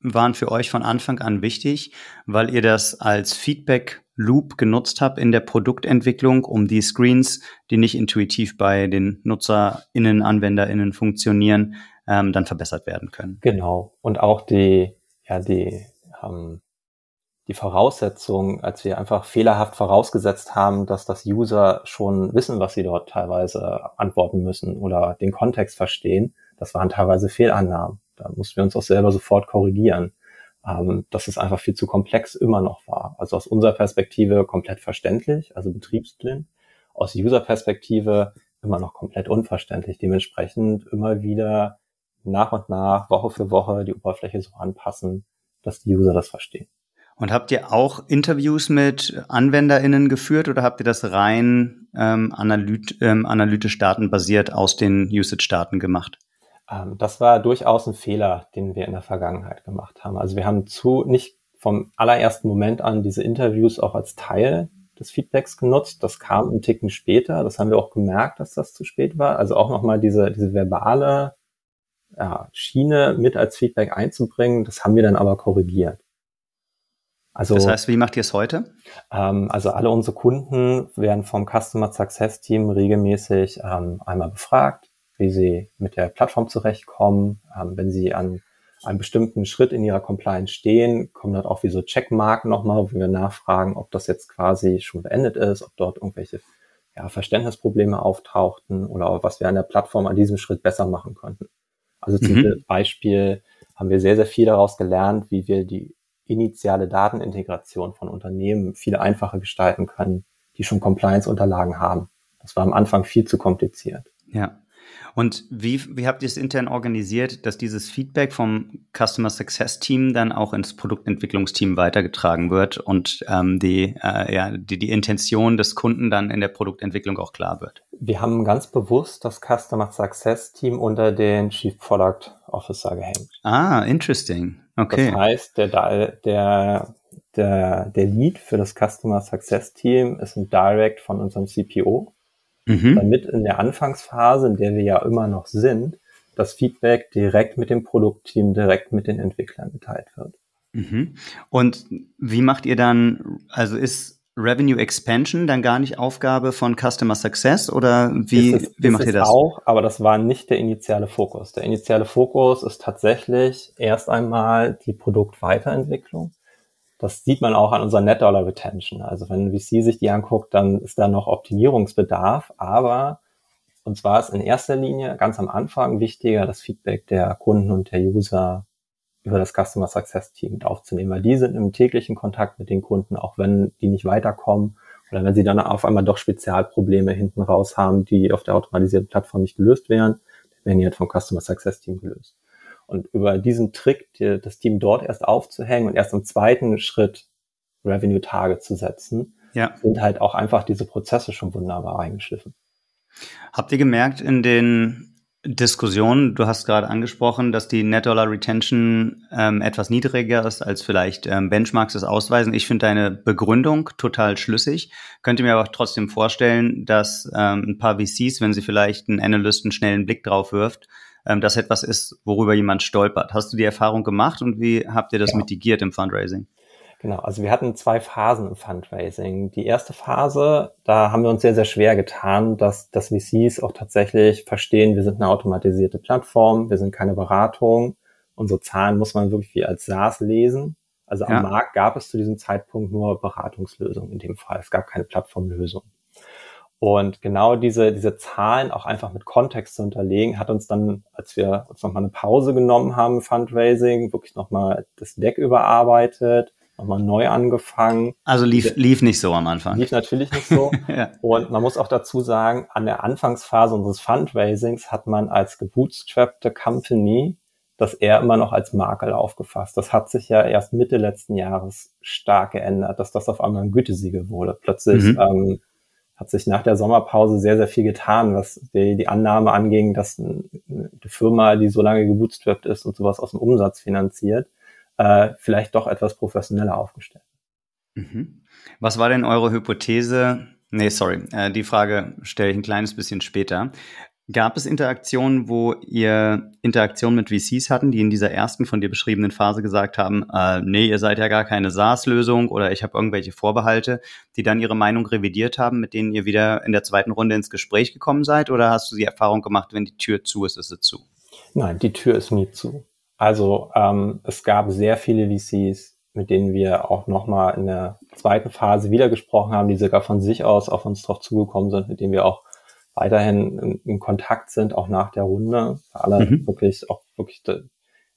waren für euch von Anfang an wichtig, weil ihr das als Feedback Loop genutzt habt in der Produktentwicklung, um die Screens, die nicht intuitiv bei den NutzerInnen, AnwenderInnen funktionieren, ähm, dann verbessert werden können. Genau. Und auch die, ja, die ähm, die Voraussetzung, als wir einfach fehlerhaft vorausgesetzt haben, dass das User schon wissen, was sie dort teilweise antworten müssen oder den Kontext verstehen, das waren teilweise Fehlannahmen. Da mussten wir uns auch selber sofort korrigieren, ähm, dass es einfach viel zu komplex immer noch war. Also aus unserer Perspektive komplett verständlich, also betriebsblind. Aus User-Perspektive immer noch komplett unverständlich. Dementsprechend immer wieder nach und nach, Woche für Woche die Oberfläche so anpassen, dass die User das verstehen. Und habt ihr auch Interviews mit AnwenderInnen geführt oder habt ihr das rein ähm, analyt, ähm, analytisch datenbasiert aus den Usage-Daten gemacht? Ähm, das war durchaus ein Fehler, den wir in der Vergangenheit gemacht haben. Also wir haben zu nicht vom allerersten Moment an diese Interviews auch als Teil des Feedbacks genutzt. Das kam einen Ticken später. Das haben wir auch gemerkt, dass das zu spät war. Also auch nochmal diese, diese verbale ja, Schiene mit als Feedback einzubringen. Das haben wir dann aber korrigiert. Also, das heißt, wie macht ihr es heute? Ähm, also alle unsere Kunden werden vom Customer Success Team regelmäßig ähm, einmal befragt, wie sie mit der Plattform zurechtkommen. Ähm, wenn sie an einem bestimmten Schritt in ihrer Compliance stehen, kommen dort auch wie so Checkmarken nochmal, wo wir nachfragen, ob das jetzt quasi schon beendet ist, ob dort irgendwelche ja, Verständnisprobleme auftauchten oder was wir an der Plattform an diesem Schritt besser machen könnten. Also zum mhm. Beispiel haben wir sehr, sehr viel daraus gelernt, wie wir die initiale Datenintegration von Unternehmen viel einfacher gestalten können, die schon Compliance-Unterlagen haben. Das war am Anfang viel zu kompliziert. Ja. Und wie, wie habt ihr es intern organisiert, dass dieses Feedback vom Customer Success Team dann auch ins Produktentwicklungsteam weitergetragen wird und ähm, die, äh, ja, die, die Intention des Kunden dann in der Produktentwicklung auch klar wird? Wir haben ganz bewusst das Customer Success Team unter den Chief Product Officer gehängt. Ah, interesting. Okay. Das heißt, der, der, der, der Lead für das Customer Success Team ist ein Direct von unserem CPO mhm. damit in der Anfangsphase, in der wir ja immer noch sind, das Feedback direkt mit dem Produktteam, direkt mit den Entwicklern geteilt wird. Mhm. Und wie macht ihr dann, also ist Revenue Expansion dann gar nicht Aufgabe von Customer Success oder wie, es, wie macht ihr das? Auch, aber das war nicht der initiale Fokus. Der initiale Fokus ist tatsächlich erst einmal die Produktweiterentwicklung. Das sieht man auch an unserer Net Dollar Retention. Also wenn VC sich die anguckt, dann ist da noch Optimierungsbedarf, aber und zwar ist in erster Linie ganz am Anfang wichtiger, das Feedback der Kunden und der User über das Customer Success Team mit aufzunehmen, weil die sind im täglichen Kontakt mit den Kunden, auch wenn die nicht weiterkommen oder wenn sie dann auf einmal doch Spezialprobleme hinten raus haben, die auf der automatisierten Plattform nicht gelöst werden, werden die halt vom Customer Success Team gelöst. Und über diesen Trick, das Team dort erst aufzuhängen und erst im zweiten Schritt Revenue Target zu setzen, ja. sind halt auch einfach diese Prozesse schon wunderbar eingeschliffen. Habt ihr gemerkt in den Diskussion. Du hast gerade angesprochen, dass die Net Dollar Retention ähm, etwas niedriger ist, als vielleicht ähm, Benchmarks es ausweisen. Ich finde deine Begründung total schlüssig. Könnte mir aber trotzdem vorstellen, dass ähm, ein paar VCs, wenn sie vielleicht einen Analysten schnell einen Blick drauf wirft, ähm, das etwas ist, worüber jemand stolpert. Hast du die Erfahrung gemacht und wie habt ihr das ja. mitigiert im Fundraising? Genau, also wir hatten zwei Phasen im Fundraising. Die erste Phase, da haben wir uns sehr, sehr schwer getan, dass, dass VCs auch tatsächlich verstehen, wir sind eine automatisierte Plattform, wir sind keine Beratung. Unsere Zahlen muss man wirklich wie als SaaS lesen. Also am ja. Markt gab es zu diesem Zeitpunkt nur Beratungslösungen in dem Fall. Es gab keine Plattformlösung. Und genau diese, diese Zahlen auch einfach mit Kontext zu unterlegen, hat uns dann, als wir uns nochmal eine Pause genommen haben, Fundraising, wirklich nochmal das Deck überarbeitet, nochmal neu angefangen. Also lief, lief nicht so am Anfang. Lief natürlich nicht so. ja. Und man muss auch dazu sagen, an der Anfangsphase unseres Fundraisings hat man als gebootstrappte Company das eher immer noch als Makel aufgefasst. Das hat sich ja erst Mitte letzten Jahres stark geändert, dass das auf einmal ein Gütesiegel wurde. Plötzlich mhm. ähm, hat sich nach der Sommerpause sehr, sehr viel getan, was die, die Annahme anging, dass eine Firma, die so lange gebootstrapped ist und sowas aus dem Umsatz finanziert, äh, vielleicht doch etwas professioneller aufgestellt. Mhm. Was war denn eure Hypothese? Nee, sorry, äh, die Frage stelle ich ein kleines bisschen später. Gab es Interaktionen, wo ihr Interaktionen mit VCs hatten, die in dieser ersten von dir beschriebenen Phase gesagt haben, äh, nee, ihr seid ja gar keine SaaS-Lösung oder ich habe irgendwelche Vorbehalte, die dann ihre Meinung revidiert haben, mit denen ihr wieder in der zweiten Runde ins Gespräch gekommen seid? Oder hast du die Erfahrung gemacht, wenn die Tür zu ist, ist sie zu? Nein, die Tür ist nie zu. Also ähm, es gab sehr viele VCs, mit denen wir auch nochmal in der zweiten Phase wieder gesprochen haben, die sogar von sich aus auf uns drauf zugekommen sind, mit denen wir auch weiterhin in, in Kontakt sind, auch nach der Runde. Alle mhm. wirklich auch wirklich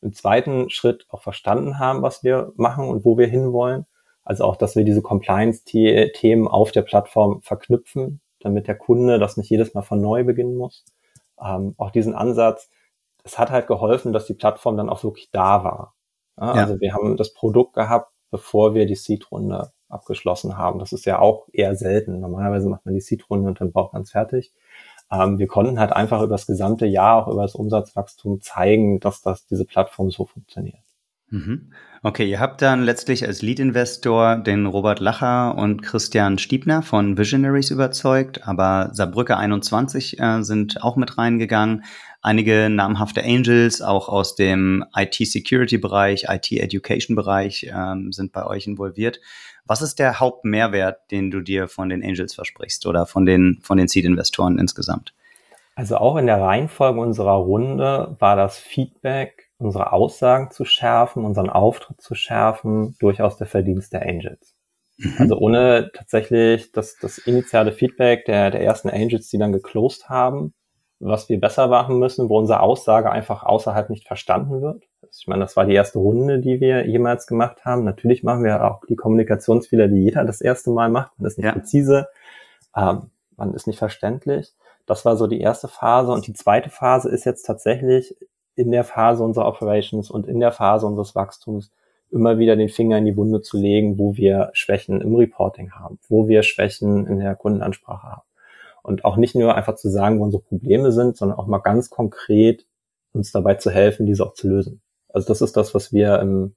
im zweiten Schritt auch verstanden haben, was wir machen und wo wir hinwollen. Also auch, dass wir diese Compliance-Themen auf der Plattform verknüpfen, damit der Kunde das nicht jedes Mal von neu beginnen muss. Ähm, auch diesen Ansatz, es hat halt geholfen, dass die Plattform dann auch wirklich da war. Ja, ja. Also wir haben das Produkt gehabt, bevor wir die Seed-Runde abgeschlossen haben. Das ist ja auch eher selten. Normalerweise macht man die Seed-Runde und dann braucht man es fertig. Ähm, wir konnten halt einfach über das gesamte Jahr, auch über das Umsatzwachstum zeigen, dass das diese Plattform so funktioniert. Mhm. Okay, ihr habt dann letztlich als Lead-Investor den Robert Lacher und Christian Stiebner von Visionaries überzeugt, aber Saarbrücke 21 äh, sind auch mit reingegangen. Einige namhafte Angels, auch aus dem IT-Security-Bereich, IT-Education-Bereich, ähm, sind bei euch involviert. Was ist der Hauptmehrwert, den du dir von den Angels versprichst oder von den, von den Seed-Investoren insgesamt? Also auch in der Reihenfolge unserer Runde war das Feedback unsere Aussagen zu schärfen, unseren Auftritt zu schärfen, durchaus der Verdienst der Angels. Mhm. Also ohne tatsächlich das, das initiale Feedback der, der ersten Angels, die dann geclosed haben, was wir besser machen müssen, wo unsere Aussage einfach außerhalb nicht verstanden wird. Ich meine, das war die erste Runde, die wir jemals gemacht haben. Natürlich machen wir auch die Kommunikationsfehler, die jeder das erste Mal macht. Man ist nicht ja. präzise, ähm, man ist nicht verständlich. Das war so die erste Phase. Und die zweite Phase ist jetzt tatsächlich in der Phase unserer Operations und in der Phase unseres Wachstums immer wieder den Finger in die Wunde zu legen, wo wir Schwächen im Reporting haben, wo wir Schwächen in der Kundenansprache haben. Und auch nicht nur einfach zu sagen, wo unsere Probleme sind, sondern auch mal ganz konkret uns dabei zu helfen, diese auch zu lösen. Also das ist das, was wir im,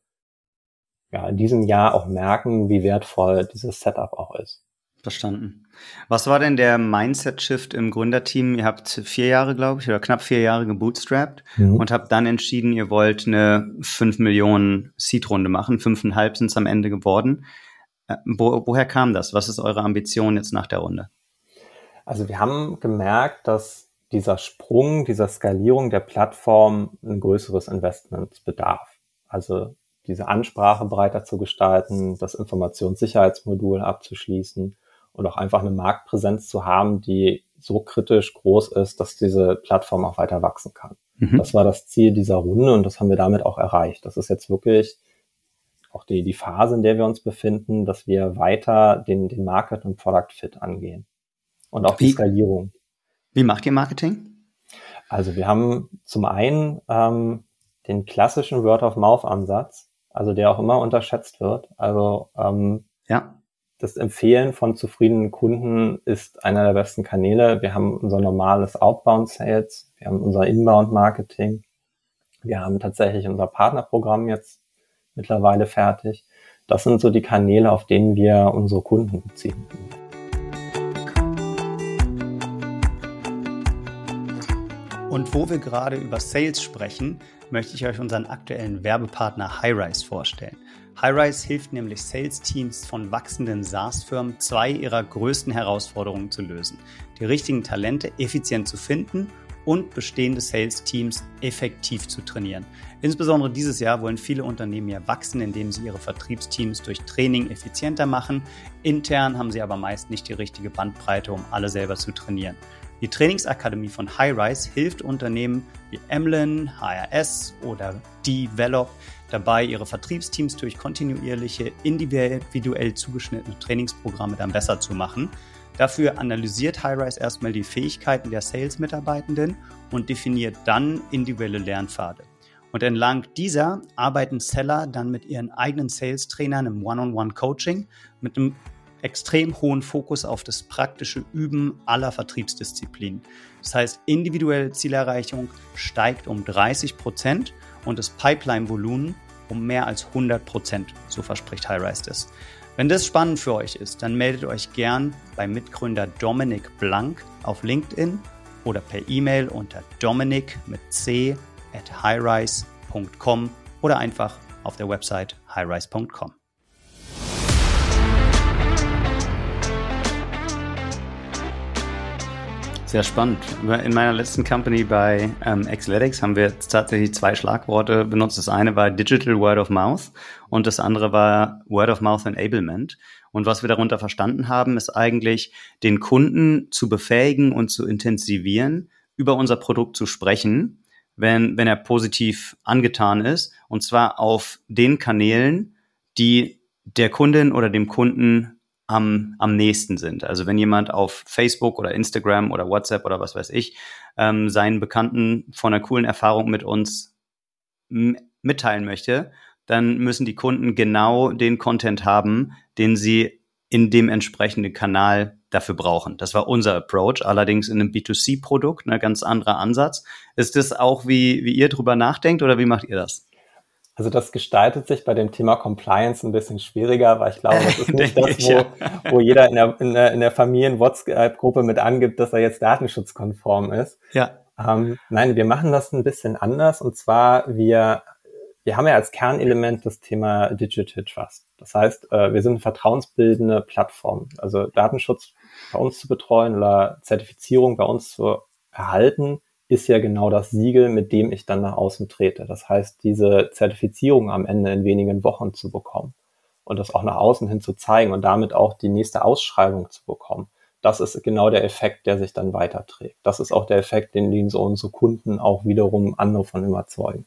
ja, in diesem Jahr auch merken, wie wertvoll dieses Setup auch ist. Verstanden. Was war denn der Mindset-Shift im Gründerteam? Ihr habt vier Jahre, glaube ich, oder knapp vier Jahre gebootstrapped mhm. und habt dann entschieden, ihr wollt eine 5 Millionen Seed-Runde machen. Fünfeinhalb sind es am Ende geworden. Äh, wo, woher kam das? Was ist eure Ambition jetzt nach der Runde? Also wir haben gemerkt, dass dieser Sprung, dieser Skalierung der Plattform ein größeres Investment bedarf. Also diese Ansprache breiter zu gestalten, das Informationssicherheitsmodul abzuschließen und auch einfach eine Marktpräsenz zu haben, die so kritisch groß ist, dass diese Plattform auch weiter wachsen kann. Mhm. Das war das Ziel dieser Runde und das haben wir damit auch erreicht. Das ist jetzt wirklich auch die, die Phase, in der wir uns befinden, dass wir weiter den, den Market und Product Fit angehen. Und auch wie, die Skalierung. Wie macht ihr Marketing? Also wir haben zum einen ähm, den klassischen Word-of-Mouth-Ansatz, also der auch immer unterschätzt wird. Also ähm, ja. Das Empfehlen von zufriedenen Kunden ist einer der besten Kanäle. Wir haben unser normales Outbound-Sales, wir haben unser Inbound-Marketing, wir haben tatsächlich unser Partnerprogramm jetzt mittlerweile fertig. Das sind so die Kanäle, auf denen wir unsere Kunden beziehen. Und wo wir gerade über Sales sprechen, möchte ich euch unseren aktuellen Werbepartner Highrise vorstellen. Highrise hilft nämlich Sales-Teams von wachsenden SaaS-Firmen, zwei ihrer größten Herausforderungen zu lösen. Die richtigen Talente effizient zu finden und bestehende Sales-Teams effektiv zu trainieren. Insbesondere dieses Jahr wollen viele Unternehmen ja wachsen, indem sie ihre Vertriebsteams durch Training effizienter machen. Intern haben sie aber meist nicht die richtige Bandbreite, um alle selber zu trainieren. Die Trainingsakademie von Highrise hilft Unternehmen wie Emlyn, HRS oder Develop dabei, ihre Vertriebsteams durch kontinuierliche, individuell zugeschnittene Trainingsprogramme dann besser zu machen. Dafür analysiert Highrise erstmal die Fähigkeiten der Sales-Mitarbeitenden und definiert dann individuelle Lernpfade. Und entlang dieser arbeiten Seller dann mit ihren eigenen Sales-Trainern im One-on-One-Coaching mit einem extrem hohen Fokus auf das praktische Üben aller Vertriebsdisziplinen. Das heißt, individuelle Zielerreichung steigt um 30 Prozent und das Pipeline-Volumen um mehr als 100 Prozent, so verspricht Highrise das. Wenn das spannend für euch ist, dann meldet euch gern beim Mitgründer Dominik Blank auf LinkedIn oder per E-Mail unter dominik mit c at highrise.com oder einfach auf der Website highrise.com. Sehr spannend. In meiner letzten Company bei ähm, Xletics haben wir tatsächlich zwei Schlagworte benutzt. Das eine war Digital Word of Mouth und das andere war Word of Mouth Enablement. Und was wir darunter verstanden haben, ist eigentlich, den Kunden zu befähigen und zu intensivieren, über unser Produkt zu sprechen, wenn, wenn er positiv angetan ist. Und zwar auf den Kanälen, die der Kundin oder dem Kunden am, am nächsten sind. Also wenn jemand auf Facebook oder Instagram oder WhatsApp oder was weiß ich ähm, seinen Bekannten von einer coolen Erfahrung mit uns mitteilen möchte, dann müssen die Kunden genau den Content haben, den sie in dem entsprechenden Kanal dafür brauchen. Das war unser Approach, allerdings in einem B2C-Produkt, ein ganz anderer Ansatz. Ist das auch, wie, wie ihr drüber nachdenkt oder wie macht ihr das? Also das gestaltet sich bei dem Thema Compliance ein bisschen schwieriger, weil ich glaube, das ist nicht das, wo, ja. wo jeder in der, in der, in der Familien-WhatsApp-Gruppe mit angibt, dass er jetzt datenschutzkonform ist. Ja. Ähm, nein, wir machen das ein bisschen anders und zwar wir wir haben ja als Kernelement das Thema Digital Trust. Das heißt, äh, wir sind eine vertrauensbildende Plattform. Also Datenschutz bei uns zu betreuen oder Zertifizierung bei uns zu erhalten, ist ja genau das Siegel, mit dem ich dann nach außen trete. Das heißt, diese Zertifizierung am Ende in wenigen Wochen zu bekommen und das auch nach außen hin zu zeigen und damit auch die nächste Ausschreibung zu bekommen. Das ist genau der Effekt, der sich dann weiterträgt. Das ist auch der Effekt, den, den so unsere Kunden auch wiederum andere von überzeugen.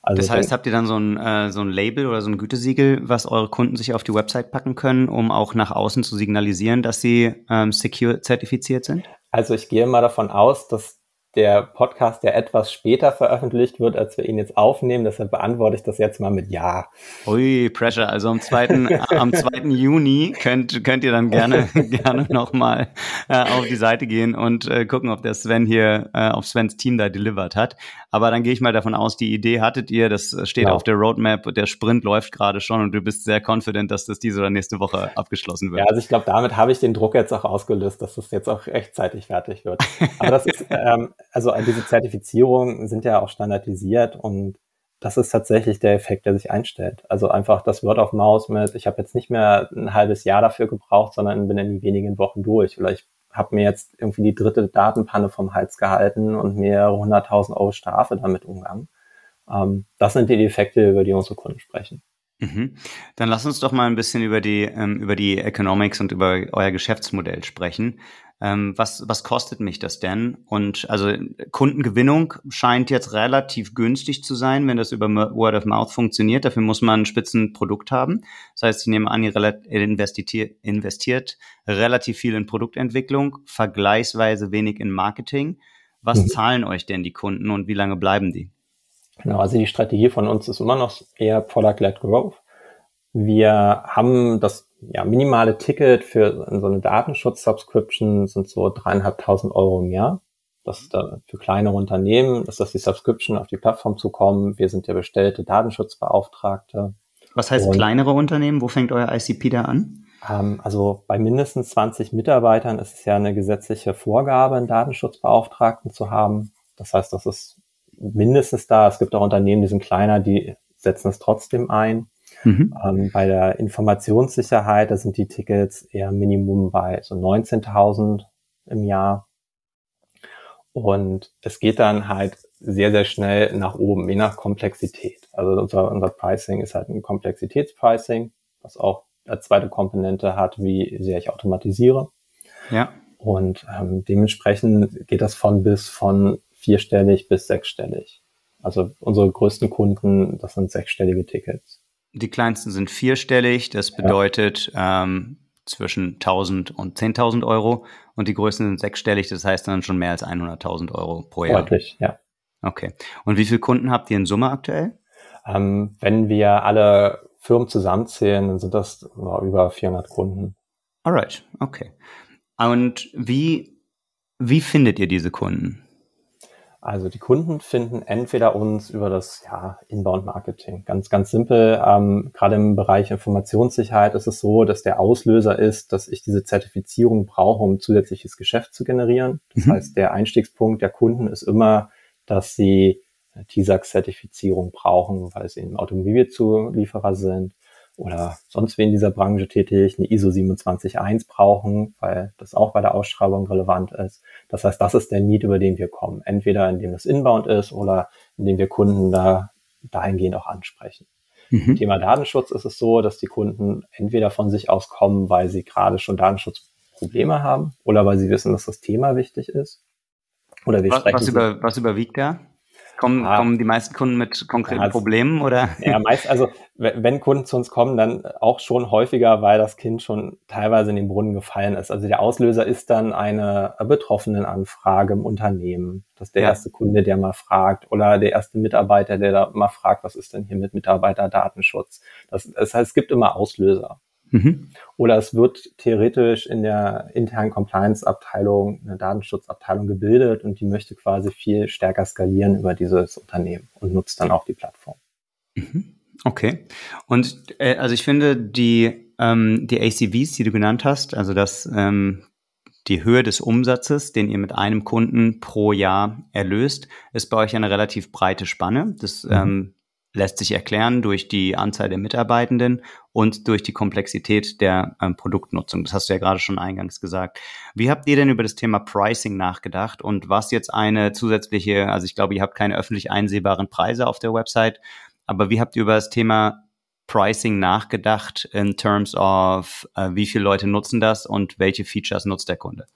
Also das heißt, habt ihr dann so ein, äh, so ein Label oder so ein Gütesiegel, was eure Kunden sich auf die Website packen können, um auch nach außen zu signalisieren, dass sie ähm, secure zertifiziert sind? Also ich gehe mal davon aus, dass der Podcast ja etwas später veröffentlicht wird, als wir ihn jetzt aufnehmen. Deshalb beantworte ich das jetzt mal mit Ja. Ui, Pressure. Also am 2. am 2. Juni könnt, könnt ihr dann gerne, gerne nochmal äh, auf die Seite gehen und äh, gucken, ob der Sven hier äh, auf Svens Team da delivered hat. Aber dann gehe ich mal davon aus, die Idee hattet ihr, das steht genau. auf der Roadmap, der Sprint läuft gerade schon und du bist sehr confident, dass das diese oder nächste Woche abgeschlossen wird. Ja, also ich glaube, damit habe ich den Druck jetzt auch ausgelöst, dass das jetzt auch rechtzeitig fertig wird. Aber das ist, ähm, also diese Zertifizierungen sind ja auch standardisiert und das ist tatsächlich der Effekt, der sich einstellt. Also einfach das Word of Mouse mit, ich habe jetzt nicht mehr ein halbes Jahr dafür gebraucht, sondern bin in wenigen Wochen durch. Oder ich habe mir jetzt irgendwie die dritte Datenpanne vom Hals gehalten und mehrere hunderttausend Euro Strafe damit umgangen. Ähm, das sind die Effekte, über die unsere Kunden sprechen. Mhm. Dann lass uns doch mal ein bisschen über die, ähm, über die Economics und über euer Geschäftsmodell sprechen. Ähm, was, was kostet mich das denn? Und also Kundengewinnung scheint jetzt relativ günstig zu sein, wenn das über Word of Mouth funktioniert. Dafür muss man ein Spitzenprodukt haben. Das heißt, ich nehme an, ihr investiert, investiert relativ viel in Produktentwicklung, vergleichsweise wenig in Marketing. Was mhm. zahlen euch denn die Kunden und wie lange bleiben die? Genau, also die Strategie von uns ist immer noch eher Product-led Growth. Wir haben das ja, minimale Ticket für so eine Datenschutz-Subscription sind so dreieinhalbtausend Euro im Jahr. Das ist da für kleinere Unternehmen, dass das die Subscription auf die Plattform zu kommen. Wir sind ja bestellte Datenschutzbeauftragte. Was heißt Und, kleinere Unternehmen? Wo fängt euer ICP da an? Ähm, also bei mindestens 20 Mitarbeitern ist es ja eine gesetzliche Vorgabe, einen Datenschutzbeauftragten zu haben. Das heißt, das ist mindestens da. Es gibt auch Unternehmen, die sind kleiner, die setzen es trotzdem ein. Mhm. Ähm, bei der Informationssicherheit, da sind die Tickets eher Minimum bei so 19.000 im Jahr. Und es geht dann halt sehr, sehr schnell nach oben, je nach Komplexität. Also unser, unser Pricing ist halt ein Komplexitätspricing, was auch als zweite Komponente hat, wie sehr ich automatisiere. Ja. Und ähm, dementsprechend geht das von bis von vierstellig bis sechsstellig. Also unsere größten Kunden, das sind sechsstellige Tickets. Die kleinsten sind vierstellig, das bedeutet ähm, zwischen 1000 und 10.000 Euro und die größten sind sechsstellig, das heißt dann schon mehr als 100.000 Euro pro Jahr. Deutlich, ja. Okay. Und wie viele Kunden habt ihr in Summe aktuell? Ähm, wenn wir alle Firmen zusammenzählen, dann sind das über 400 Kunden. Alright, okay. Und wie, wie findet ihr diese Kunden? Also die Kunden finden entweder uns über das ja, Inbound-Marketing. Ganz, ganz simpel. Ähm, gerade im Bereich Informationssicherheit ist es so, dass der Auslöser ist, dass ich diese Zertifizierung brauche, um zusätzliches Geschäft zu generieren. Das mhm. heißt, der Einstiegspunkt der Kunden ist immer, dass sie TISAX-Zertifizierung brauchen, weil sie ein Automobilzulieferer sind oder sonst wie in dieser Branche tätig, eine ISO 271 brauchen, weil das auch bei der Ausschreibung relevant ist. Das heißt, das ist der Need, über den wir kommen. Entweder indem das Inbound ist oder indem wir Kunden da dahingehend auch ansprechen. Mhm. Thema Datenschutz ist es so, dass die Kunden entweder von sich aus kommen, weil sie gerade schon Datenschutzprobleme haben oder weil sie wissen, dass das Thema wichtig ist. Oder wir was, sprechen was, über, was überwiegt da? Kommen, ah, kommen die meisten Kunden mit konkreten also, Problemen oder? Ja, meist, also wenn Kunden zu uns kommen, dann auch schon häufiger, weil das Kind schon teilweise in den Brunnen gefallen ist. Also der Auslöser ist dann eine Betroffenenanfrage im Unternehmen. Das ist der ja. erste Kunde, der mal fragt oder der erste Mitarbeiter, der da mal fragt, was ist denn hier mit Mitarbeiterdatenschutz? Das, das heißt, es gibt immer Auslöser. Mhm. Oder es wird theoretisch in der internen Compliance-Abteilung eine Datenschutzabteilung gebildet und die möchte quasi viel stärker skalieren über dieses Unternehmen und nutzt dann auch die Plattform. Mhm. Okay. Und äh, also ich finde die ähm, die ACVs, die du genannt hast, also das ähm, die Höhe des Umsatzes, den ihr mit einem Kunden pro Jahr erlöst, ist bei euch eine relativ breite Spanne. Das mhm. ähm, lässt sich erklären durch die Anzahl der Mitarbeitenden und durch die Komplexität der ähm, Produktnutzung. Das hast du ja gerade schon eingangs gesagt. Wie habt ihr denn über das Thema Pricing nachgedacht und was jetzt eine zusätzliche, also ich glaube, ihr habt keine öffentlich einsehbaren Preise auf der Website, aber wie habt ihr über das Thema Pricing nachgedacht in terms of, äh, wie viele Leute nutzen das und welche Features nutzt der Kunde?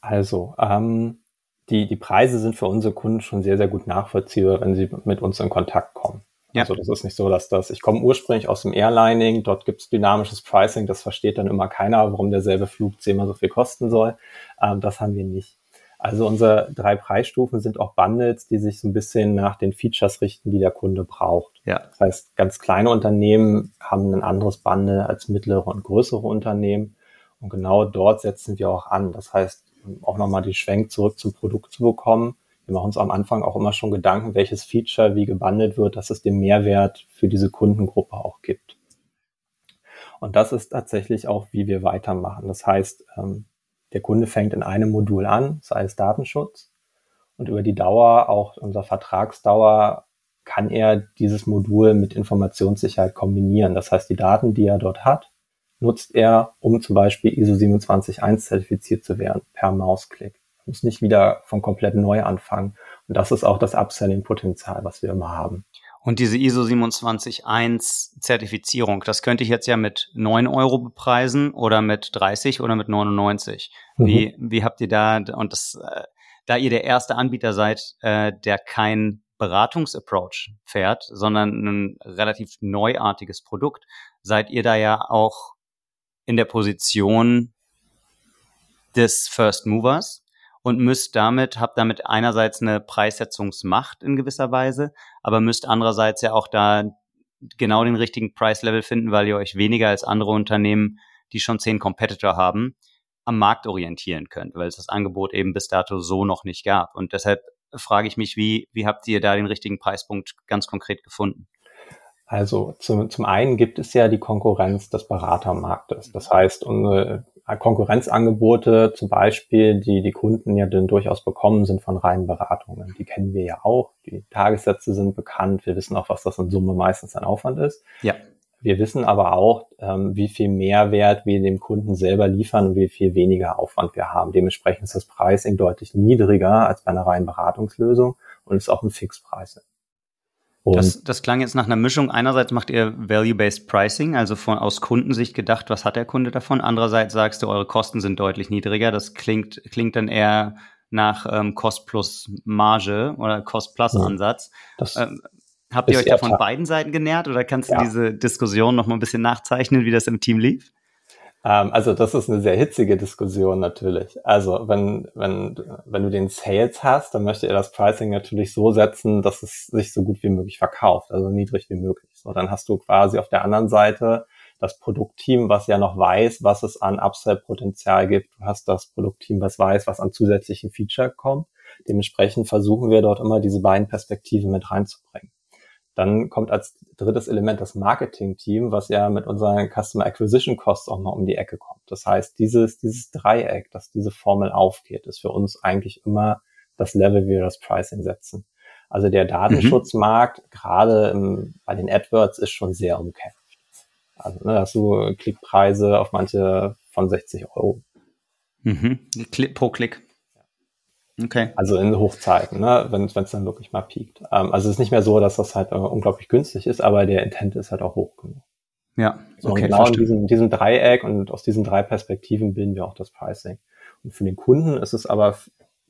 Also, ähm, die, die Preise sind für unsere Kunden schon sehr, sehr gut nachvollziehbar, wenn sie mit uns in Kontakt kommen. Ja. Also das ist nicht so, dass das, ich komme ursprünglich aus dem Airlining, dort gibt es dynamisches Pricing, das versteht dann immer keiner, warum derselbe Flug zehnmal so viel kosten soll. Ähm, das haben wir nicht. Also unsere drei Preisstufen sind auch Bundles, die sich so ein bisschen nach den Features richten, die der Kunde braucht. Ja. Das heißt, ganz kleine Unternehmen haben ein anderes Bundle als mittlere und größere Unternehmen. Und genau dort setzen wir auch an. Das heißt, auch nochmal die Schwenk zurück zum Produkt zu bekommen. Wir machen uns am Anfang auch immer schon Gedanken, welches Feature wie gebundelt wird, dass es den Mehrwert für diese Kundengruppe auch gibt. Und das ist tatsächlich auch, wie wir weitermachen. Das heißt, ähm, der Kunde fängt in einem Modul an, sei es Datenschutz, und über die Dauer, auch unser Vertragsdauer, kann er dieses Modul mit Informationssicherheit kombinieren. Das heißt, die Daten, die er dort hat, nutzt er, um zum Beispiel ISO 271 zertifiziert zu werden, per Mausklick. Muss nicht wieder von komplett neu anfangen. Und das ist auch das Upselling-Potenzial, was wir immer haben. Und diese ISO 271 Zertifizierung, das könnte ich jetzt ja mit 9 Euro bepreisen oder mit 30 oder mit 99. Mhm. Wie, wie habt ihr da, und das, äh, da ihr der erste Anbieter seid, äh, der kein Beratungsapproach fährt, sondern ein relativ neuartiges Produkt, seid ihr da ja auch in der Position des First Movers und müsst damit, habt damit einerseits eine Preissetzungsmacht in gewisser Weise, aber müsst andererseits ja auch da genau den richtigen Preislevel finden, weil ihr euch weniger als andere Unternehmen, die schon zehn Competitor haben, am Markt orientieren könnt, weil es das Angebot eben bis dato so noch nicht gab. Und deshalb frage ich mich, wie, wie habt ihr da den richtigen Preispunkt ganz konkret gefunden? Also zum, zum einen gibt es ja die Konkurrenz des Beratermarktes. Das heißt, unsere Konkurrenzangebote zum Beispiel, die die Kunden ja dann durchaus bekommen, sind von reinen Beratungen. Die kennen wir ja auch. Die Tagessätze sind bekannt. Wir wissen auch, was das in Summe meistens ein Aufwand ist. Ja. Wir wissen aber auch, ähm, wie viel Mehrwert wir dem Kunden selber liefern und wie viel weniger Aufwand wir haben. Dementsprechend ist das Pricing deutlich niedriger als bei einer reinen Beratungslösung und ist auch ein Fixpreis. Das, das klang jetzt nach einer Mischung. Einerseits macht ihr Value-Based Pricing, also von, aus Kundensicht gedacht, was hat der Kunde davon? Andererseits sagst du, eure Kosten sind deutlich niedriger. Das klingt, klingt dann eher nach ähm, Cost plus Marge oder Cost plus Ansatz. Ähm, habt ihr euch da von beiden Seiten genährt oder kannst du ja. diese Diskussion noch mal ein bisschen nachzeichnen, wie das im Team lief? Ähm, also das ist eine sehr hitzige Diskussion natürlich. Also wenn, wenn, wenn du den Sales hast, dann möchte er das Pricing natürlich so setzen, dass es sich so gut wie möglich verkauft, also niedrig wie möglich. So, dann hast du quasi auf der anderen Seite das Produktteam, was ja noch weiß, was es an Upsell-Potenzial gibt. Du hast das Produktteam, was weiß, was an zusätzlichen Feature kommt. Dementsprechend versuchen wir dort immer diese beiden Perspektiven mit reinzubringen. Dann kommt als drittes Element das Marketing-Team, was ja mit unseren Customer Acquisition Costs auch noch um die Ecke kommt. Das heißt, dieses, dieses Dreieck, dass diese Formel aufgeht, ist für uns eigentlich immer das Level, wie wir das Pricing setzen. Also der Datenschutzmarkt, mhm. gerade im, bei den AdWords, ist schon sehr umkämpft. Also ne, hast du Klickpreise auf manche von 60 Euro. Mhm. Pro Klick. Okay. Also in Hochzeiten, ne, wenn es dann wirklich mal piekt. Ähm, also es ist nicht mehr so, dass das halt äh, unglaublich günstig ist, aber der Intent ist halt auch hoch genug. Ja, so, okay. genau in diesem, diesem Dreieck und aus diesen drei Perspektiven bilden wir auch das Pricing. Und für den Kunden ist es aber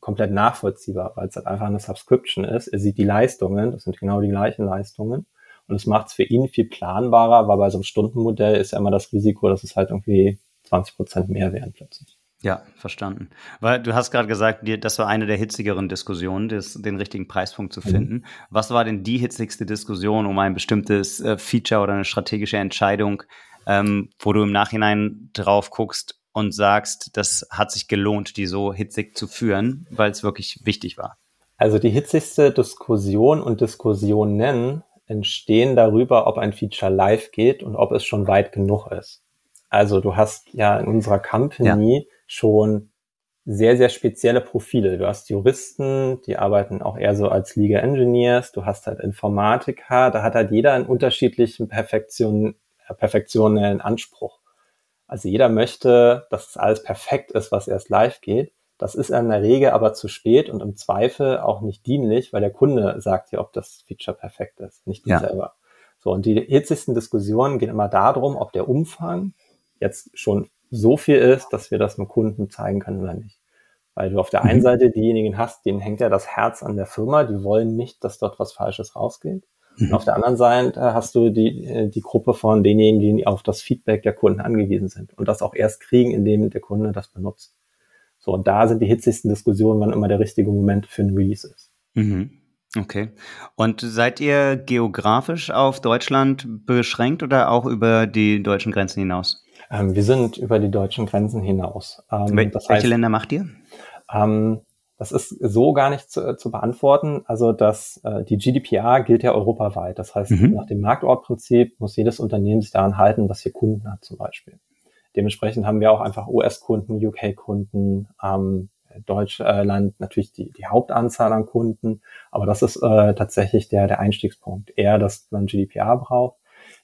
komplett nachvollziehbar, weil es halt einfach eine Subscription ist. Er sieht die Leistungen, das sind genau die gleichen Leistungen. Und es macht es für ihn viel planbarer, weil bei so einem Stundenmodell ist ja immer das Risiko, dass es halt irgendwie 20 Prozent mehr werden plötzlich. Ja, verstanden. Weil du hast gerade gesagt, das war eine der hitzigeren Diskussionen, das, den richtigen Preispunkt zu mhm. finden. Mhm. Was war denn die hitzigste Diskussion um ein bestimmtes äh, Feature oder eine strategische Entscheidung, ähm, wo du im Nachhinein drauf guckst und sagst, das hat sich gelohnt, die so hitzig zu führen, weil es wirklich wichtig war? Also die hitzigste Diskussion und Diskussionen entstehen darüber, ob ein Feature live geht und ob es schon weit genug ist. Also du hast ja in unserer Company ja schon sehr, sehr spezielle Profile. Du hast Juristen, die arbeiten auch eher so als Legal Engineers, du hast halt Informatiker, da hat halt jeder einen unterschiedlichen Perfektion, perfektionellen Anspruch. Also jeder möchte, dass es alles perfekt ist, was erst live geht. Das ist in der Regel aber zu spät und im Zweifel auch nicht dienlich, weil der Kunde sagt ja, ob das Feature perfekt ist, nicht du ja. selber. So, und die hitzigsten Diskussionen gehen immer darum, ob der Umfang jetzt schon so viel ist, dass wir das dem Kunden zeigen können oder nicht. Weil du auf der einen mhm. Seite diejenigen hast, denen hängt ja das Herz an der Firma, die wollen nicht, dass dort was Falsches rausgeht. Mhm. Und auf der anderen Seite hast du die, äh, die Gruppe von denjenigen, die auf das Feedback der Kunden angewiesen sind und das auch erst kriegen, indem der Kunde das benutzt. So, und da sind die hitzigsten Diskussionen, wann immer der richtige Moment für ein Release ist. Mhm. Okay. Und seid ihr geografisch auf Deutschland beschränkt oder auch über die deutschen Grenzen hinaus? Ähm, wir sind über die deutschen Grenzen hinaus. Ähm, Wel das welche heißt, Länder macht ihr? Ähm, das ist so gar nicht zu, zu beantworten. Also das, äh, die GDPR gilt ja europaweit. Das heißt, mhm. nach dem Marktortprinzip muss jedes Unternehmen sich daran halten, was hier Kunden hat zum Beispiel. Dementsprechend haben wir auch einfach US-Kunden, UK-Kunden, ähm, Deutschland natürlich die, die Hauptanzahl an Kunden, aber das ist äh, tatsächlich der, der Einstiegspunkt. Eher, dass man GDPR braucht.